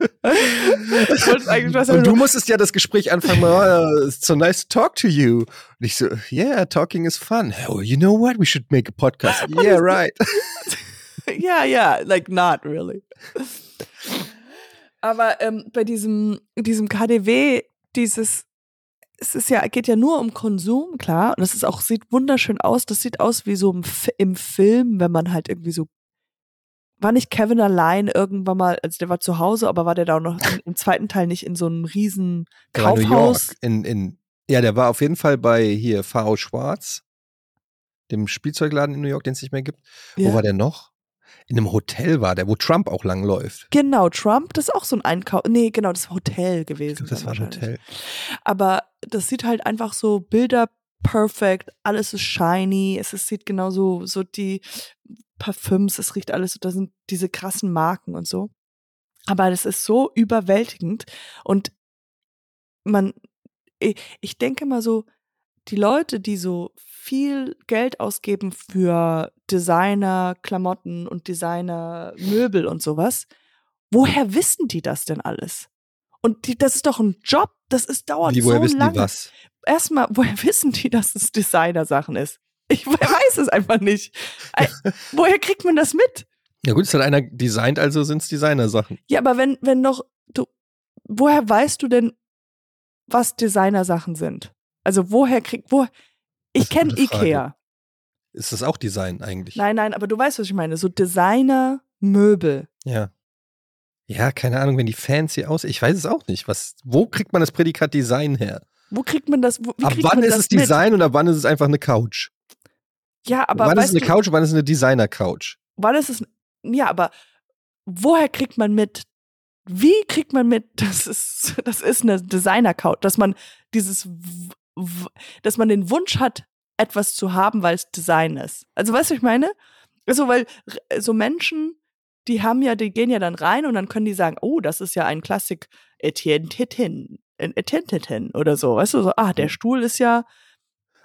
Ich wollte eigentlich was Und du musstest ja das Gespräch anfangen, oh, it's so nice to talk to you. Und ich so, yeah, talking is fun. Oh, you know what? We should make a podcast. Yeah, right. Ja, ja, like not really. Aber ähm, bei diesem, diesem KDW, dieses, es ist ja, geht ja nur um Konsum, klar. Und es ist auch, sieht wunderschön aus. Das sieht aus wie so im, im Film, wenn man halt irgendwie so. War nicht Kevin allein irgendwann mal, also der war zu Hause, aber war der da auch noch im, im zweiten Teil nicht in so einem riesen Der Kaufhaus? In, in, ja, der war auf jeden Fall bei hier V. Schwarz, dem Spielzeugladen in New York, den es nicht mehr gibt. Ja. Wo war der noch? In einem Hotel war der, wo Trump auch lang läuft. Genau, Trump, das ist auch so ein Einkauf. Nee, genau, das Hotel gewesen. Das war ein. Hotel. Aber das sieht halt einfach so Bilder perfekt, alles ist shiny, es ist, sieht genauso so die Parfüms, es riecht alles, so, da sind diese krassen Marken und so. Aber das ist so überwältigend und man, ich denke mal so, die Leute, die so viel Geld ausgeben für Designer, Klamotten und Designer, Möbel und sowas. Woher wissen die das denn alles? Und die, das ist doch ein Job, das ist dauert Wie, woher so wissen lange. die was? Erstmal, woher wissen die, dass es Designer-Sachen ist? Ich weiß es einfach nicht. Woher kriegt man das mit? Ja gut, es hat einer designt, also sind es Designer-Sachen. Ja, aber wenn, wenn noch, du, woher weißt du denn, was Designer-Sachen sind? Also woher kriegt, wo, ich kenne. Ikea. Ist das auch Design eigentlich? Nein, nein, aber du weißt, was ich meine. So Designer-Möbel. Ja. Ja, keine Ahnung, wenn die fancy aus. Ich weiß es auch nicht. Was, wo kriegt man das Prädikat Design her? Wo kriegt man das? Wo, ab wann ist es mit? Design und ab wann ist es einfach eine Couch? Ja, aber wann ist es eine Couch und wann ist es eine Designer-Couch? wann ist es? Ja, aber woher kriegt man mit? Wie kriegt man mit, das ist, das ist eine Designer-Couch, dass man dieses, dass man den Wunsch hat, etwas zu haben, weil es Design ist. Also weißt du, was ich meine? Also, weil so Menschen, die haben ja, die gehen ja dann rein und dann können die sagen, oh, das ist ja ein Klassik Etienne Titin, Etienne Titin oder so, weißt du, so, ah, Mhm. der Stuhl ist ja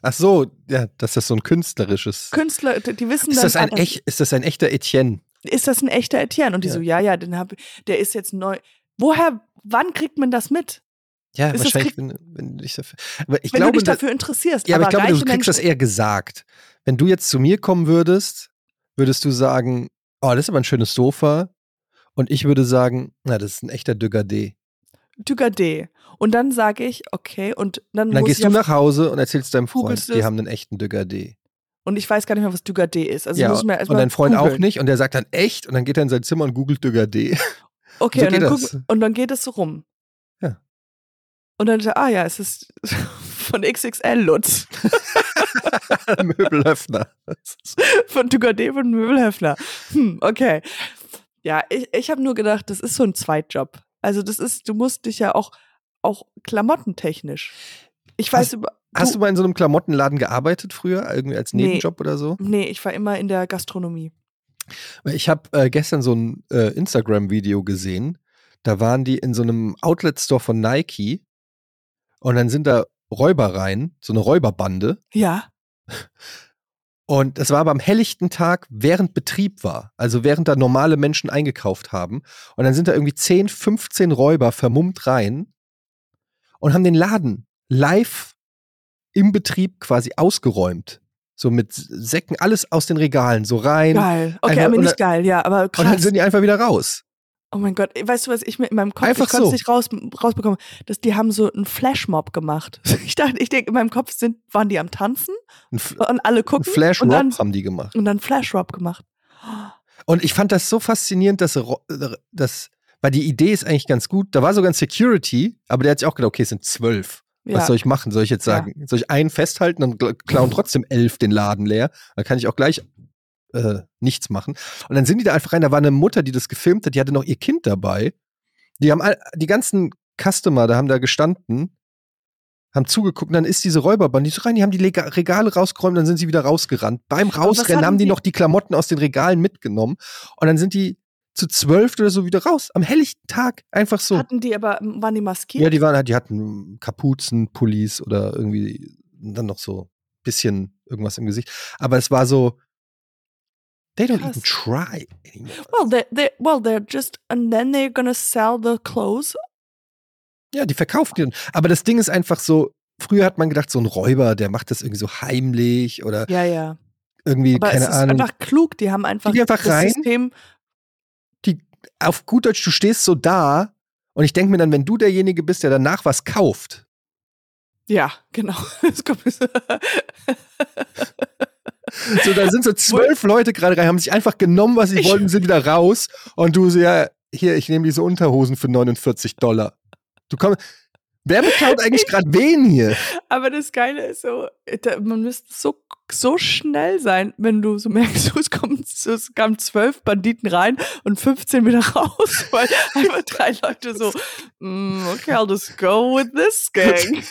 Ach so, ja, dass das so ein künstlerisches. Künstler, die die wissen Ist dann, das ein ah, echt, ist das ein echter Etienne? ist das ein echter Etienne? Und die Ja. so, ja, ja, den hab, der ist jetzt neu. Woher, wann kriegt man das mit? Ja, Ist das wahrscheinlich, wenn, wenn du dich dafür. Aber ich wenn glaube, du dich da- dafür interessierst. ja, aber ich glaube, du kriegst das Menschen- eher gesagt. Wenn du jetzt zu mir kommen würdest, würdest du sagen, oh, das ist aber ein schönes Sofa. Und ich würde sagen, na, das ist ein echter Dugardé. Dugardé. Und dann sage ich, okay, und dann, Und dann gehst du nach Hause und erzählst deinem Freund, die haben einen echten Dugardé. und ich weiß gar nicht mehr, was Dugardé ist. Also ja, muss mir und dein Freund auch googeln. nicht. Und der sagt dann echt. Und dann geht er in sein Zimmer und googelt Dugardé. Okay, So und, dann das. guck, und dann geht es so rum. Und dann, ah ja, es ist von XXL Lutz. Möbelöffner. von Dugardé von Möbelhöfner. Hm, okay. Ja, ich, ich habe nur gedacht, das ist so ein Zweitjob. Also das ist, du musst dich ja auch, auch klamottentechnisch. Ich weiß Hast- über. Hast du mal in so einem Klamottenladen gearbeitet früher? Irgendwie als Nee. Nebenjob oder so? Nee, ich war immer in der Gastronomie. Ich habe äh, gestern so ein äh, Instagram-Video gesehen. Da waren die in so einem Outlet-Store von Nike. Und dann sind da Räuber rein, so eine Räuberbande. Ja. Und das war aber am helllichten Tag, während Betrieb war. Also während da normale Menschen eingekauft haben. Und dann sind da irgendwie 10, 15 Räuber vermummt rein und haben den Laden live im Betrieb quasi ausgeräumt. So mit Säcken, alles aus den Regalen, so rein. Geil. Okay, aber nicht geil, ja, aber Und dann krass. sind die einfach wieder raus. Oh mein Gott, weißt du, was ich mir in meinem Kopf, Einfach ich so. nicht raus, rausbekommen, dass die haben so einen Flashmob gemacht. Ich dachte, ich denke, in meinem Kopf sind, waren die am Tanzen Ein, und alle ein gucken Flash und dann, Rob haben die gemacht. und dann Flashmob gemacht. Und ich fand das so faszinierend, dass, dass, weil die Idee ist eigentlich ganz gut. Da war sogar ein Security, aber der hat sich auch gedacht, okay, es sind zwölf. Ja. Was soll ich machen? Soll ich jetzt Ja. sagen, soll ich einen festhalten, dann gl- klauen trotzdem elf den Laden leer? Dann kann ich auch gleich äh, nichts machen. Und dann sind die da einfach rein. Da war eine Mutter, die das gefilmt hat, die hatte noch ihr Kind dabei. Die haben all, die ganzen Customer, da haben da gestanden, haben zugeguckt, und dann ist diese Räuberbande, die so rein, die haben die Lega Regale rausgeräumt, dann sind sie wieder rausgerannt. Beim Rausrennen haben die die- noch die Klamotten aus den Regalen mitgenommen und dann sind die zu zwölf oder so wieder raus. Am helllichten Tag, einfach so. Hatten die aber, waren die maskiert? Ja, die waren halt, die hatten Kapuzen, Pullis oder irgendwie dann noch so bisschen irgendwas im Gesicht. Aber es war so, they don't even try anymore. well, they, they, well, they're just, and then they're gonna sell the clothes. Ja, die verkaufen die. dann. Aber das Ding ist einfach so, früher hat man gedacht, so ein Räuber, der macht das irgendwie so heimlich oder Ja, ja. irgendwie, Aber keine es ist Ahnung. einfach klug, die haben einfach, Die einfach das rein. System, Die, auf gut Deutsch, du stehst so da und ich denke mir dann, wenn du derjenige bist, der danach was kauft, ja, genau. So, da sind so zwölf Leute gerade rein, haben sich einfach genommen, was sie Ich- wollten, sind wieder raus. Und du so, ja, hier, ich nehme diese Unterhosen für 49 Dollar. Du kommst. Wer beklaut eigentlich gerade wen hier? Aber das Geile ist so, da, man müsste so, so schnell sein, wenn du so merkst, es, kommen, so, es kamen zwölf Banditen rein und 15 wieder raus, weil einfach drei Leute so, mm, okay, I'll just go with this gang.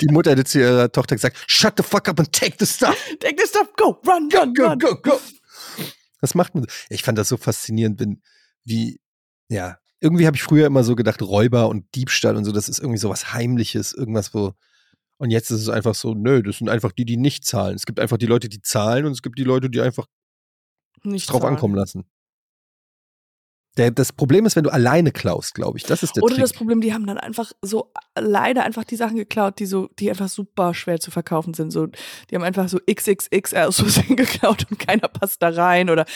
Die Mutter hätte zu ihrer Tochter gesagt: Shut the fuck up and take the stuff. Take this stuff, go, run, run, Go, run. go, go. Das macht man. Ich fand das so faszinierend, wenn, wie, ja, irgendwie habe ich früher immer so gedacht, Räuber und Diebstahl und so, das ist irgendwie so was Heimliches, irgendwas, wo. Und jetzt ist es einfach so, nö, das sind einfach die, die nicht zahlen. Es gibt einfach die Leute, die zahlen und es gibt die Leute, die einfach Nicht drauf zahlen. ankommen lassen. Der, das Problem ist, wenn du alleine klaust, glaube ich. Das ist der Oder Trick. das Problem, die haben dann einfach so leider einfach die Sachen geklaut, die so, die einfach super schwer zu verkaufen sind. So, die haben einfach so XXXR aus Versehen geklaut und keiner passt da rein. Oder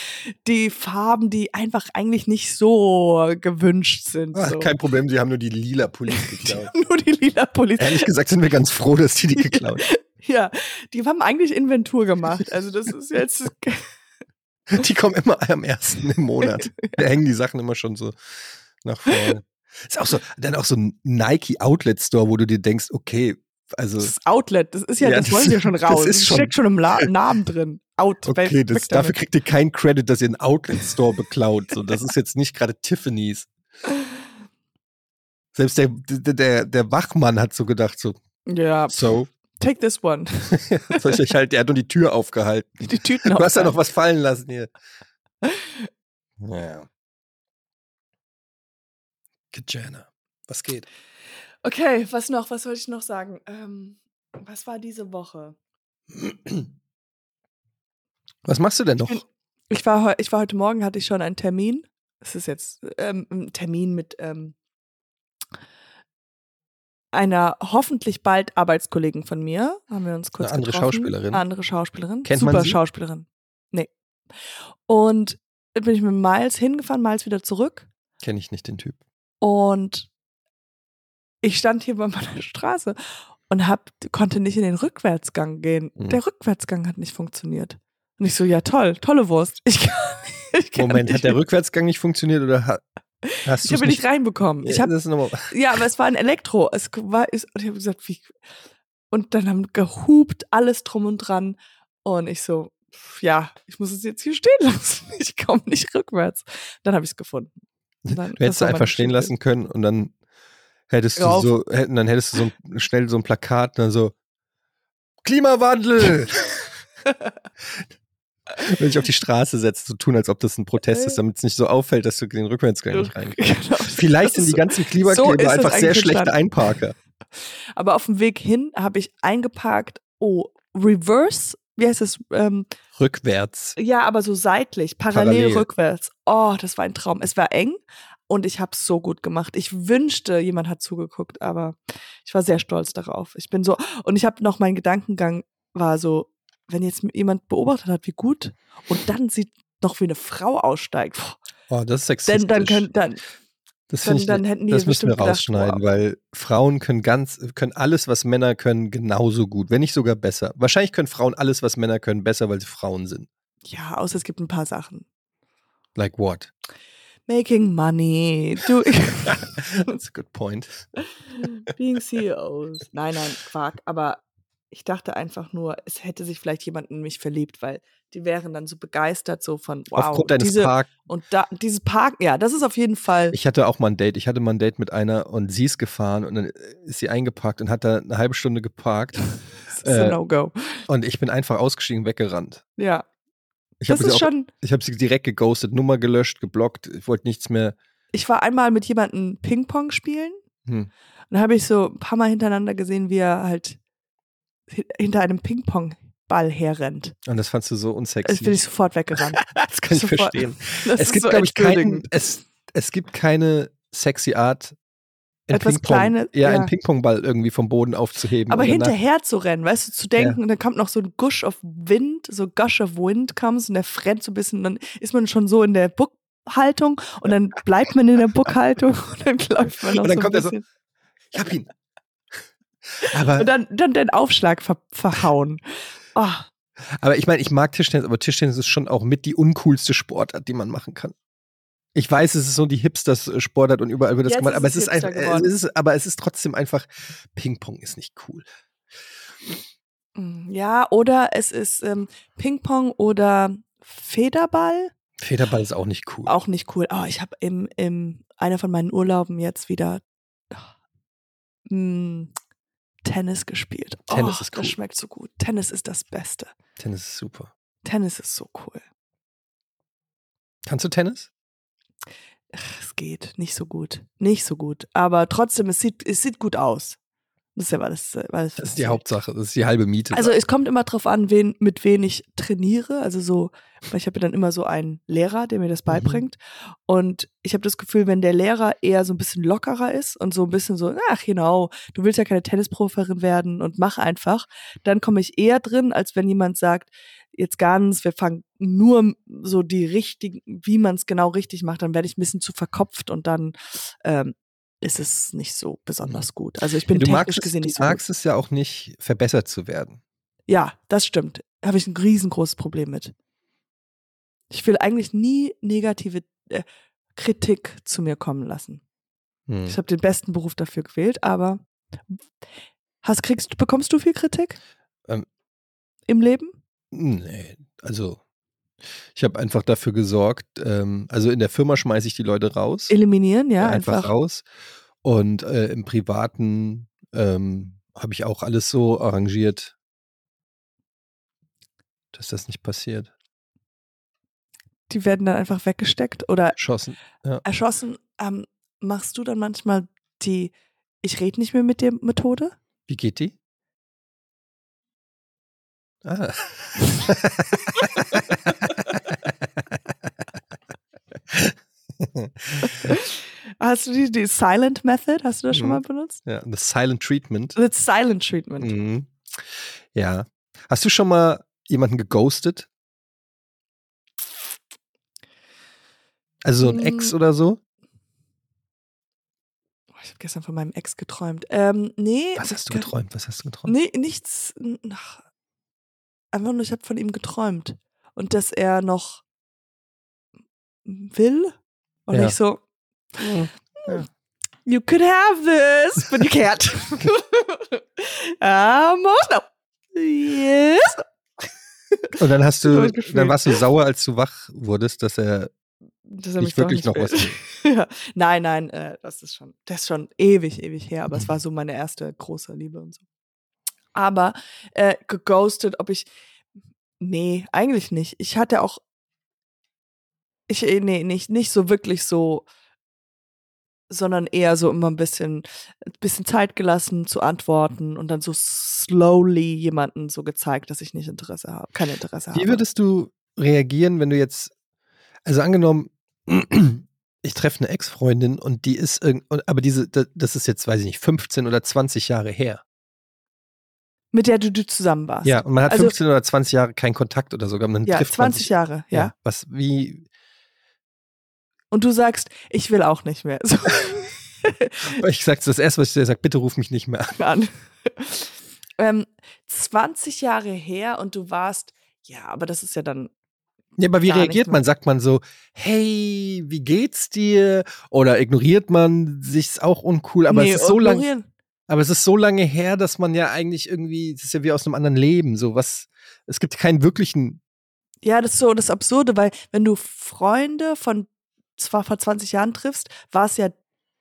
die Farben, die einfach eigentlich nicht so gewünscht sind. Ach, So. Kein Problem, sie haben nur die lila Pullis geklaut. Nur die lila Polizei. Ehrlich gesagt sind wir ganz froh, dass die die geklaut haben. Ja, die haben eigentlich Inventur gemacht. Also das ist jetzt Die kommen immer am ersten im Monat. Da hängen die Sachen immer schon so nach vorne. Ist auch so, dann auch so ein Nike Outlet Store, wo du dir denkst, okay, also, das Outlet. Das ist ja, Ja, das das- wollen sie ja schon das raus. ist Das schon- steckt schon im La Namen drin. Out. okay, das, dafür kriegt ihr keinen Credit, dass ihr einen Outlet Store beklaut. So, das ist jetzt nicht gerade Tiffany's. Selbst der, der, der, der Wachmann hat so gedacht, so, Ja, so, take this one. soll ich euch halt, der hat nur die Tür aufgehalten. Die Tüten Du hast ja noch was fallen lassen hier. Ja. Kajana. Was geht? Okay, was noch? Was wollte ich noch sagen? Ähm, was war diese Woche? Was machst du denn noch? bin- Ich war, ich war heute Morgen, hatte ich schon einen Termin. Es ist jetzt ähm, ein Termin mit ähm, einer hoffentlich bald Arbeitskollegen von mir. Haben wir uns kurz Eine andere getroffen. Schauspielerin? Eine andere Schauspielerin. Kennt man Super sie? Schauspielerin. Nee. Und bin ich mit Miles hingefahren, Miles wieder zurück. Kenne ich nicht den Typ. Und ich stand hier bei meiner Straße und hab, konnte nicht in den Rückwärtsgang gehen. Mhm. Der Rückwärtsgang hat nicht funktioniert. Und ich so, ja toll, tolle Wurst. Ich kann, ich kann Moment, nicht hat der. Rückwärtsgang nicht funktioniert oder ha hast Ich du habe nicht reinbekommen. Ich hab, ja, aber es war ein Elektro. Es war, ist, und ich habe gesagt, wie. Und dann haben gehupt, alles drum und dran. Und ich so, ja, ich muss es jetzt hier stehen lassen. Ich komme nicht rückwärts. Dann habe ich es gefunden. Und Dann, du hättest du war einfach stehen lassen können und dann hättest du Rauf. so, hätten, dann hättest du so ein, schnell so ein Plakat und dann so Klimawandel! Wenn ich auf die Straße setzt, so tun, als ob das ein Protest ist, damit es nicht so auffällt, dass du den Rückwärtsgang nicht rein Genau. Vielleicht sind die ganzen so Klimakleber es einfach sehr schlechte. Einparker. Aber auf dem Weg hin habe ich eingeparkt, oh, Reverse, wie heißt es? Ähm, Rückwärts. ja, aber so seitlich, parallel, Parallel. rückwärts. Oh, das war ein Traum. Es war eng und ich habe es so gut gemacht. Ich wünschte, jemand hat zugeguckt, aber ich war sehr stolz darauf. Ich bin so, und ich habe noch, mein Gedankengang war so, wenn jetzt jemand beobachtet hat, wie gut, und dann sieht noch, wie eine Frau aussteigt, boah, Oh, das ist sexistisch. dann, dann, können, dann, das dann, ich, dann hätten die das müssen wir bestimmt gedacht, rausschneiden, boah, weil Frauen können ganz, können alles, was Männer können, genauso gut, wenn nicht sogar besser. Wahrscheinlich können Frauen alles, was Männer können, besser, weil sie Frauen sind. ja, außer es gibt ein paar Sachen. Like what? Making money, do, That's a good point. Being CEOs. Nein, nein, Quark. Aber ich dachte einfach nur, es hätte sich vielleicht jemand in mich verliebt, weil die wären dann so begeistert, so von, wow, Aufgrund deines diese, Park. und da, dieses Park, ja, das ist auf jeden Fall, Ich hatte auch mal ein Date. Ich hatte mal ein Date mit einer und sie ist gefahren und dann ist sie eingeparkt und hat da eine halbe Stunde geparkt das ist ein äh, No-Go. und ich bin einfach ausgestiegen, weggerannt. Ja, Ich das habe sie, ist auch- schon, ich hab sie direkt geghostet, Nummer gelöscht, geblockt. Ich wollte nichts mehr. ich war einmal mit jemandem Ping-Pong spielen Hm. und da habe ich so ein paar Mal hintereinander gesehen, wie er halt hinter einem Ping-Pong-Ball herrennt. Und das fandst du so Das unsexy. bin ich sofort weggerannt. das kann ich sofort- verstehen. Das es gibt, so glaube ich, keinen, es, es gibt keine sexy Art, Etwas Kleines, ja, ja. einen Ping-Pong-Ball irgendwie vom Boden aufzuheben. Aber hinterher zu rennen, weißt du, zu denken, und dann kommt noch so ein Gush of Wind, so Gush of Wind comes und der frennt so ein bisschen, dann ist man schon so in der Buckhaltung und dann bleibt man in der Buckhaltung und dann läuft man noch Und dann so kommt er ein so, bisschen. Ich hab ihn. Aber, und dann, dann den Aufschlag ver verhauen. Oh, aber ich meine, ich mag Tischtennis, aber Tischtennis ist schon auch mit die uncoolste Sportart, die man machen kann. Ich weiß, es ist so die Hipster-Sportart und überall wird das Jetzt gemacht, aber es es ist einfach, geworden. es ist, aber es ist trotzdem einfach, Ping-Pong ist nicht cool. mm, ja, oder es ist ähm, Ping-Pong oder Federball. Federball ist auch nicht cool. Auch nicht cool. Oh, ich habe im, im einer von meinen Urlauben jetzt wieder oh, mm, Tennis gespielt. Tennis oh, ist cool. Das schmeckt so gut. Tennis ist das Beste. Tennis ist super. Tennis ist so cool. Kannst du Tennis? Ach, Es geht nicht so gut. Nicht so gut. Aber trotzdem, es sieht, es sieht gut aus. Das ist ja alles. alles das ist die Hauptsache, das ist die halbe Miete. Also es kommt immer drauf an, wen, mit wen ich trainiere. Also so, weil ich habe ja dann immer so einen Lehrer, der mir das Mhm. beibringt. Und ich habe das Gefühl, wenn der Lehrer eher so ein bisschen lockerer ist und so ein bisschen so, ach genau, du willst ja keine Tennisproferin werden und mach einfach, dann komme ich eher drin, als wenn jemand sagt, jetzt ganz, wir fangen nur so die richtigen, wie man es genau richtig macht, dann werde ich ein bisschen zu verkopft und dann ähm, ist es nicht so besonders gut. Also ich bin du technisch magst, es, gesehen du nicht so gut. magst es ja auch nicht, verbessert zu werden. Ja, das stimmt. Habe ich ein riesengroßes Problem mit. Ich will eigentlich nie negative äh, Kritik zu mir kommen lassen. Hm. Ich habe den besten Beruf dafür gewählt, aber hast, kriegst, bekommst du viel Kritik Ähm. im Leben? Nee, also ich habe einfach dafür gesorgt, ähm, also in der Firma schmeiße ich die Leute raus. Eliminieren, ja, einfach, einfach. raus. Und äh, im Privaten ähm, habe ich auch alles so arrangiert, dass das nicht passiert. Die werden dann einfach weggesteckt oder Schossen. erschossen. Ähm, machst du dann manchmal die Ich rede nicht mehr mit dir Methode? Wie geht die? Ah. Hast du die, die Silent Method? Hast du das schon Mhm. mal benutzt? ja, das Silent Treatment. Das Silent Treatment. Mhm. Ja. Hast du schon mal jemanden geghostet? Also so ein Ex Mm. oder so? Ich habe gestern von meinem Ex geträumt. Ähm, nee. Was hast du ge- geträumt? Was hast du geträumt? Nee, nichts. Ach, einfach nur, ich habe von ihm geträumt. Und dass er noch will. Und Ja. ich so, Ja. you could have this, but you can't. Almost no. Yes. Und dann hast So du, dann warst du sauer, als du wach wurdest, dass er Dass er Nicht mich wirklich noch was ja. Nein, nein, äh, das ist schon, das ist schon ewig, ewig her, aber es Mhm. war so meine erste große Liebe und so. Aber äh, geghostet, ob ich. Nee, eigentlich nicht. Ich hatte auch. Ich, äh, nee, nicht, nicht so wirklich so, sondern eher so immer ein bisschen, ein bisschen Zeit gelassen zu antworten und dann so slowly jemanden so gezeigt, dass ich nicht Interesse habe, kein Interesse habe. Wie würdest du reagieren, wenn du jetzt, also angenommen, ich treffe eine Ex-Freundin und die ist irgend, aber diese, da- das ist jetzt, weiß ich nicht, 15 oder 20 Jahre her. Mit der du, du zusammen warst. Ja, und man hat Also- 15 oder 20 Jahre keinen Kontakt oder sogar. Dann ja trifft man 20 sich, Jahre, ja. Was, wie, Und du sagst, ich will auch nicht mehr. So. ich sag's das erste, was ich dir sage, bitte ruf mich nicht mehr an. ähm, 20 Jahre her und du warst, ja, aber das ist ja dann, Ja, aber wie reagiert man? Sagt man so, hey, wie geht's dir? Oder ignoriert man sich's auch uncool? Aber nee, es ist so lange, aber es ist so lange her, dass man ja eigentlich irgendwie, es ist ja wie aus einem anderen Leben. So was, es gibt keinen wirklichen, Ja, das ist so das Absurde, weil wenn du Freunde von zwar vor 20 Jahren triffst, war es ja,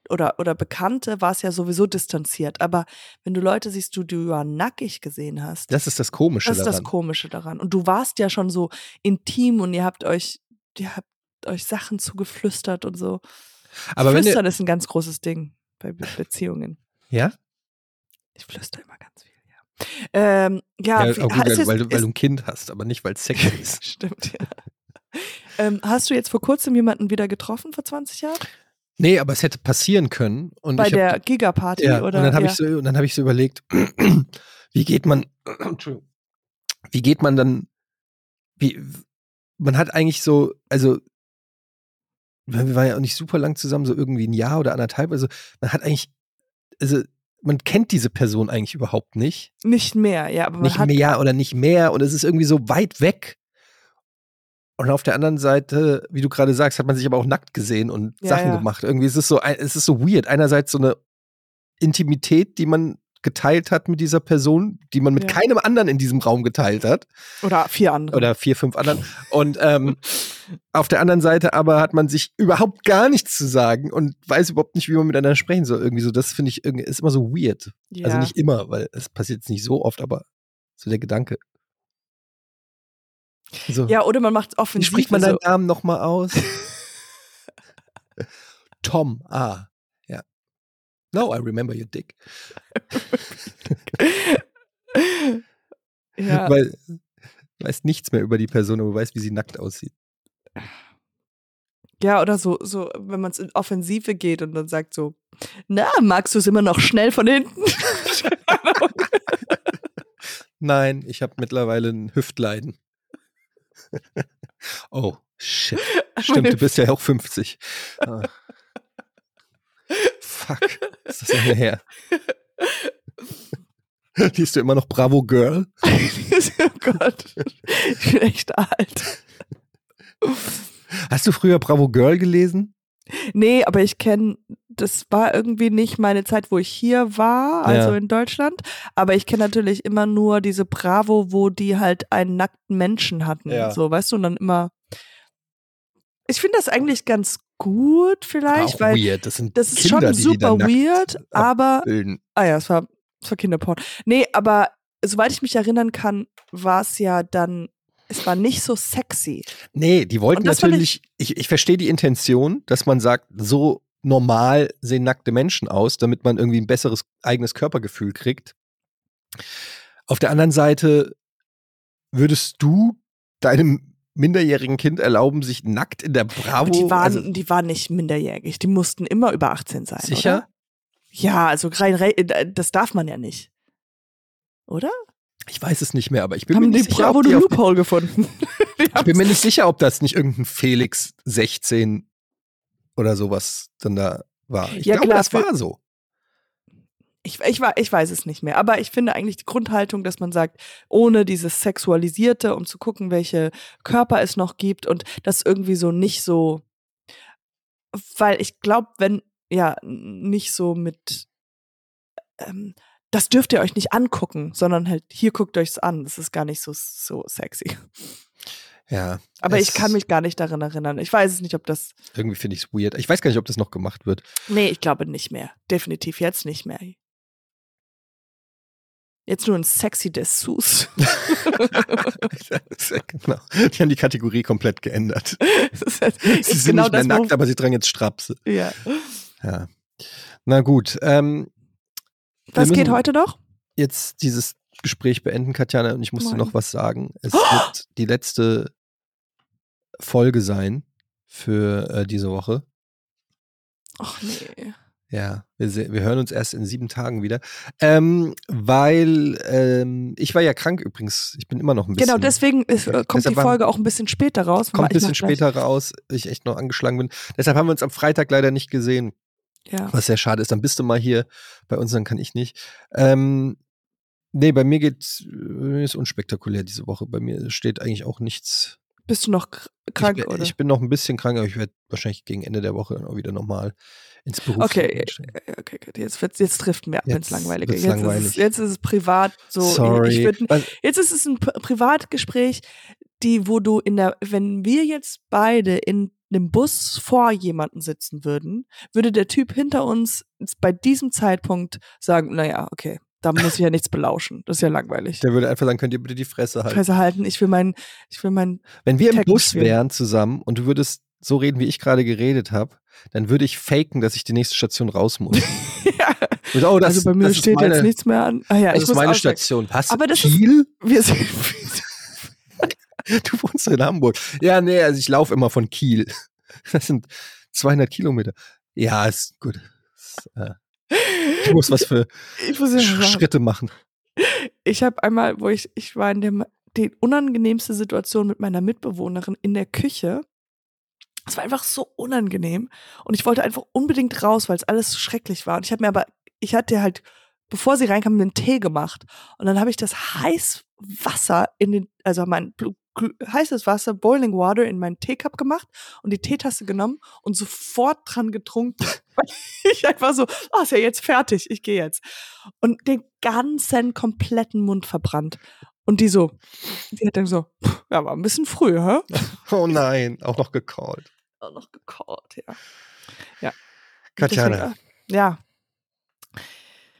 oder, oder Bekannte, war es ja sowieso distanziert. Aber wenn du Leute siehst, du, du ja nackig gesehen hast, das ist das Komische das ist daran. das Komische daran. Und du warst ja schon so intim und ihr habt euch, ihr habt euch Sachen zugeflüstert und so. aber Flüstern ist ein ganz großes Ding bei Be Beziehungen. ja, Ich flüster immer ganz viel, ja. Ähm, ja, ja auch gut, weil, weil, du, weil du ein Kind hast, aber nicht, weil es sexy ist. Stimmt, ja. Ähm, hast du jetzt vor kurzem jemanden wieder getroffen, vor 20 Jahren? Nee, aber es hätte passieren können. Und Bei ich hab, der Giga-Party? Ja, oder? und dann habe ja. ich so, und dann habe ich so überlegt, wie geht man, wie geht man dann, wie, man hat eigentlich so, also, wir waren ja auch nicht super lang zusammen, so irgendwie ein Jahr oder anderthalb, also, man hat eigentlich, also, man kennt diese Person eigentlich überhaupt nicht, Nicht mehr, ja, aber nicht mehr oder nicht mehr und es ist irgendwie so weit weg. Und auf der anderen Seite, wie du gerade sagst, hat man sich aber auch nackt gesehen und Ja, Sachen ja. gemacht. Irgendwie ist es so, es ist so weird. Einerseits so eine Intimität, die man geteilt hat mit dieser Person, die man mit Ja. keinem anderen in diesem Raum geteilt hat. Oder vier andere. Oder vier, fünf anderen. Und ähm, auf der anderen Seite aber hat man sich überhaupt gar nichts zu sagen und weiß überhaupt nicht, wie man miteinander sprechen soll. Irgendwie so, das finde ich irgendwie, ist immer so weird. ja. Also nicht immer, weil es passiert jetzt nicht so oft, aber so der Gedanke. So. ja, oder man macht Wie offensiv. spricht man so, deinen Namen nochmal aus? Tom, ah. No, I remember your dick. ja. Weil du weißt nichts mehr über die Person, aber du weißt, wie sie nackt aussieht. Ja, oder so, so, wenn man es in Offensive geht und dann sagt so, na, magst du es immer noch schnell von hinten? Nein, ich habe mittlerweile ein Hüftleiden. oh, shit. Stimmt, du bist ja auch 50. Ah. Fuck, ist das lange her. Liest du immer noch Bravo Girl? oh Gott, ich bin echt alt. Hast du früher Bravo Girl gelesen? Nee, aber ich kenne, das war irgendwie nicht meine Zeit, wo ich hier war, also Ja. in Deutschland. Aber ich kenne natürlich immer nur diese Bravo, wo die halt einen nackten Menschen hatten. Ja. So, weißt du, und dann immer. Ich finde das eigentlich ganz gut, vielleicht, weil weird. Das das ist Kinder, schon super weird, aber. Ah ja, es war, es war Kinderporn. Nee, aber soweit ich mich erinnern kann, war es ja dann. Es war nicht so sexy. Nee, die wollten natürlich, ich, ich verstehe die Intention, dass man sagt, so normal sehen nackte Menschen aus, damit man irgendwie ein besseres eigenes Körpergefühl kriegt. Auf der anderen Seite würdest du deinem minderjährigen Kind erlauben, sich nackt in der Bravo die waren, also, die waren nicht minderjährig. Die mussten immer über 18 sein. sicher? Oder? Ja, also rein, rein, das darf man ja nicht. Oder? Ich weiß es nicht mehr, aber ich bin Haben mir die nicht sicher, Bravo ob die Loophole gefunden? Ich bin mir nicht sicher, ob das nicht irgendein Felix 16 oder sowas dann da war. Ich Ja, glaube, das war so. Ich, ich, ich weiß es nicht mehr, aber ich finde eigentlich die Grundhaltung, dass man sagt, ohne dieses Sexualisierte, um zu gucken, welche Körper es noch gibt und das irgendwie so nicht so, weil ich glaube, wenn, ja, nicht so mit, ähm, das dürft ihr euch nicht angucken, sondern halt, hier guckt euch's an. Das ist gar nicht so, so sexy. Ja. Aber ich kann mich gar nicht daran erinnern. Ich weiß es nicht, ob das, Irgendwie finde ich es weird. Ich weiß gar nicht, ob das noch gemacht wird. nee, ich glaube nicht mehr. Definitiv jetzt nicht mehr. Jetzt nur ein sexy Dessous. genau. Die haben die Kategorie komplett geändert. Halt- Sie sind genau nicht mehr nackt, aber sie tragen jetzt Strapse. ja. Ja. Na gut. Ähm, Was geht heute noch? Jetzt dieses Gespräch beenden, Katjana, und ich musste Moin. noch was sagen. Es wird die letzte Folge sein für äh, diese Woche. Ach nee. Ja, wir, wir hören uns erst in sieben Tagen wieder. Ähm, weil ähm, ich war ja krank übrigens. Ich bin immer noch ein bisschen. Genau, deswegen ist, äh, kommt die Folge auch ein bisschen später raus. kommt ein bisschen gleich- später raus, ich echt noch angeschlagen bin. Deshalb haben wir uns am Freitag leider nicht gesehen, Ja. was sehr schade ist. Dann bist du mal hier bei uns, dann kann ich nicht. Ähm, nee, bei mir geht äh, ist unspektakulär diese Woche. Bei mir steht eigentlich auch nichts. Bist du noch kr- krank, ich, bin- oder? ich bin noch ein bisschen krank, aber ich werde wahrscheinlich gegen Ende der Woche dann auch wieder normal ins Beruf. Okay, okay, okay, okay. Jetzt, wird's, jetzt trifft mir ab, wenn es Jetzt langweilig ist. Jetzt, Ist es, jetzt ist es privat so. Sorry. Ich würd, jetzt ist es ein Pri- Privatgespräch, die, wo du in der, wenn wir jetzt beide in einem Bus vor jemanden sitzen würden, würde der Typ hinter uns bei diesem Zeitpunkt sagen, naja, okay, da muss ich ja nichts belauschen. Das ist ja langweilig. der würde einfach sagen, könnt ihr bitte die Fresse halten. Fresse halten, ich will mein, ich will mein, Wenn wir im Tekken Bus spielen. wären zusammen und du würdest so reden, wie ich gerade geredet habe, dann würde ich faken, dass ich die nächste Station raus muss. ja. Und, oh, das, also bei mir ist steht meine, jetzt nichts mehr an. Ah ja, Das ich ist meine. Station. Was? Aber das ist- Kiel? Wir sind, Du wohnst in Hamburg. Ja, nee, also ich laufe immer von Kiel. Das sind 200 Kilometer. Ja, ist gut. Ist, äh, ich muss was für ich muss ja Schritte machen. ich habe einmal, wo ich, ich war in der die unangenehmste Situation mit meiner Mitbewohnerin in der Küche. Es war einfach so unangenehm und ich wollte einfach unbedingt raus, weil es alles so schrecklich war. Und ich habe mir aber, ich hatte halt, bevor sie reinkam, einen Tee gemacht und dann habe ich das Heißwasser in den, also mein heißes Wasser, Boiling Water in meinen Teecup gemacht und die Teetasse genommen und sofort dran getrunken. Weil ich einfach so, oh, ist ja jetzt fertig, ich gehe jetzt. Und den ganzen kompletten Mund verbrannt. Und die so, die hat dann so, "Pff, ja, war ein bisschen früh, hä? Oh nein, auch noch gecallt. Auch noch gecallt, ja. Ja. Katjana. Äh, Ja.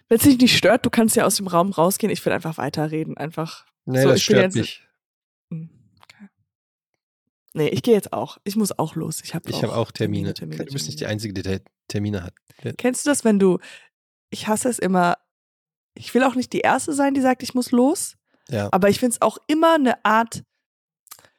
Wenn es dich nicht stört, du kannst ja aus dem Raum rausgehen. Ich will einfach weiterreden. Einfach. Nee, So, das stört jetzt- mich. Nee, ich gehe jetzt auch. Ich muss auch los. Ich habe Ich habe auch Termine. Termine, du bist nicht die Termine. Einzige, die Ter- Termine hat. Kennst du das, wenn du ich hasse es immer. Ich will auch nicht die Erste sein, die sagt, ich muss los. Ja. Aber ich finde es auch immer eine Art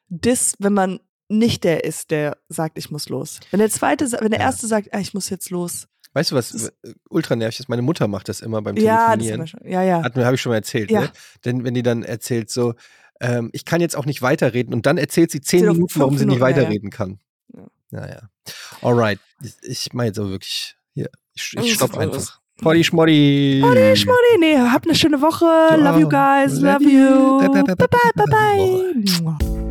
Diss, wenn man nicht der ist, der sagt, ich muss los. Wenn der Zweite, wenn der Ja. Erste sagt, ah, ich muss jetzt los. Weißt du, was Das- ultra nervig ist? Meine Mutter macht das immer beim Ja, das Telefonieren. immer schon. Ja, ja. Habe ich schon mal erzählt, Ja. ne? Denn wenn die dann erzählt so, ähm, ich kann jetzt auch nicht weiterreden und dann erzählt sie zehn Minuten, warum sie nicht Minuten, ja, ja. weiterreden kann. Ja. Naja. Alright. Ich, ich mache jetzt aber wirklich, hier, ich, ich stopp einfach. Poddy Schmoddy. Schmoddy, Schmoddy, nee, habt eine schöne Woche. Love you guys, Love you. bye, bye, bye bye, bye.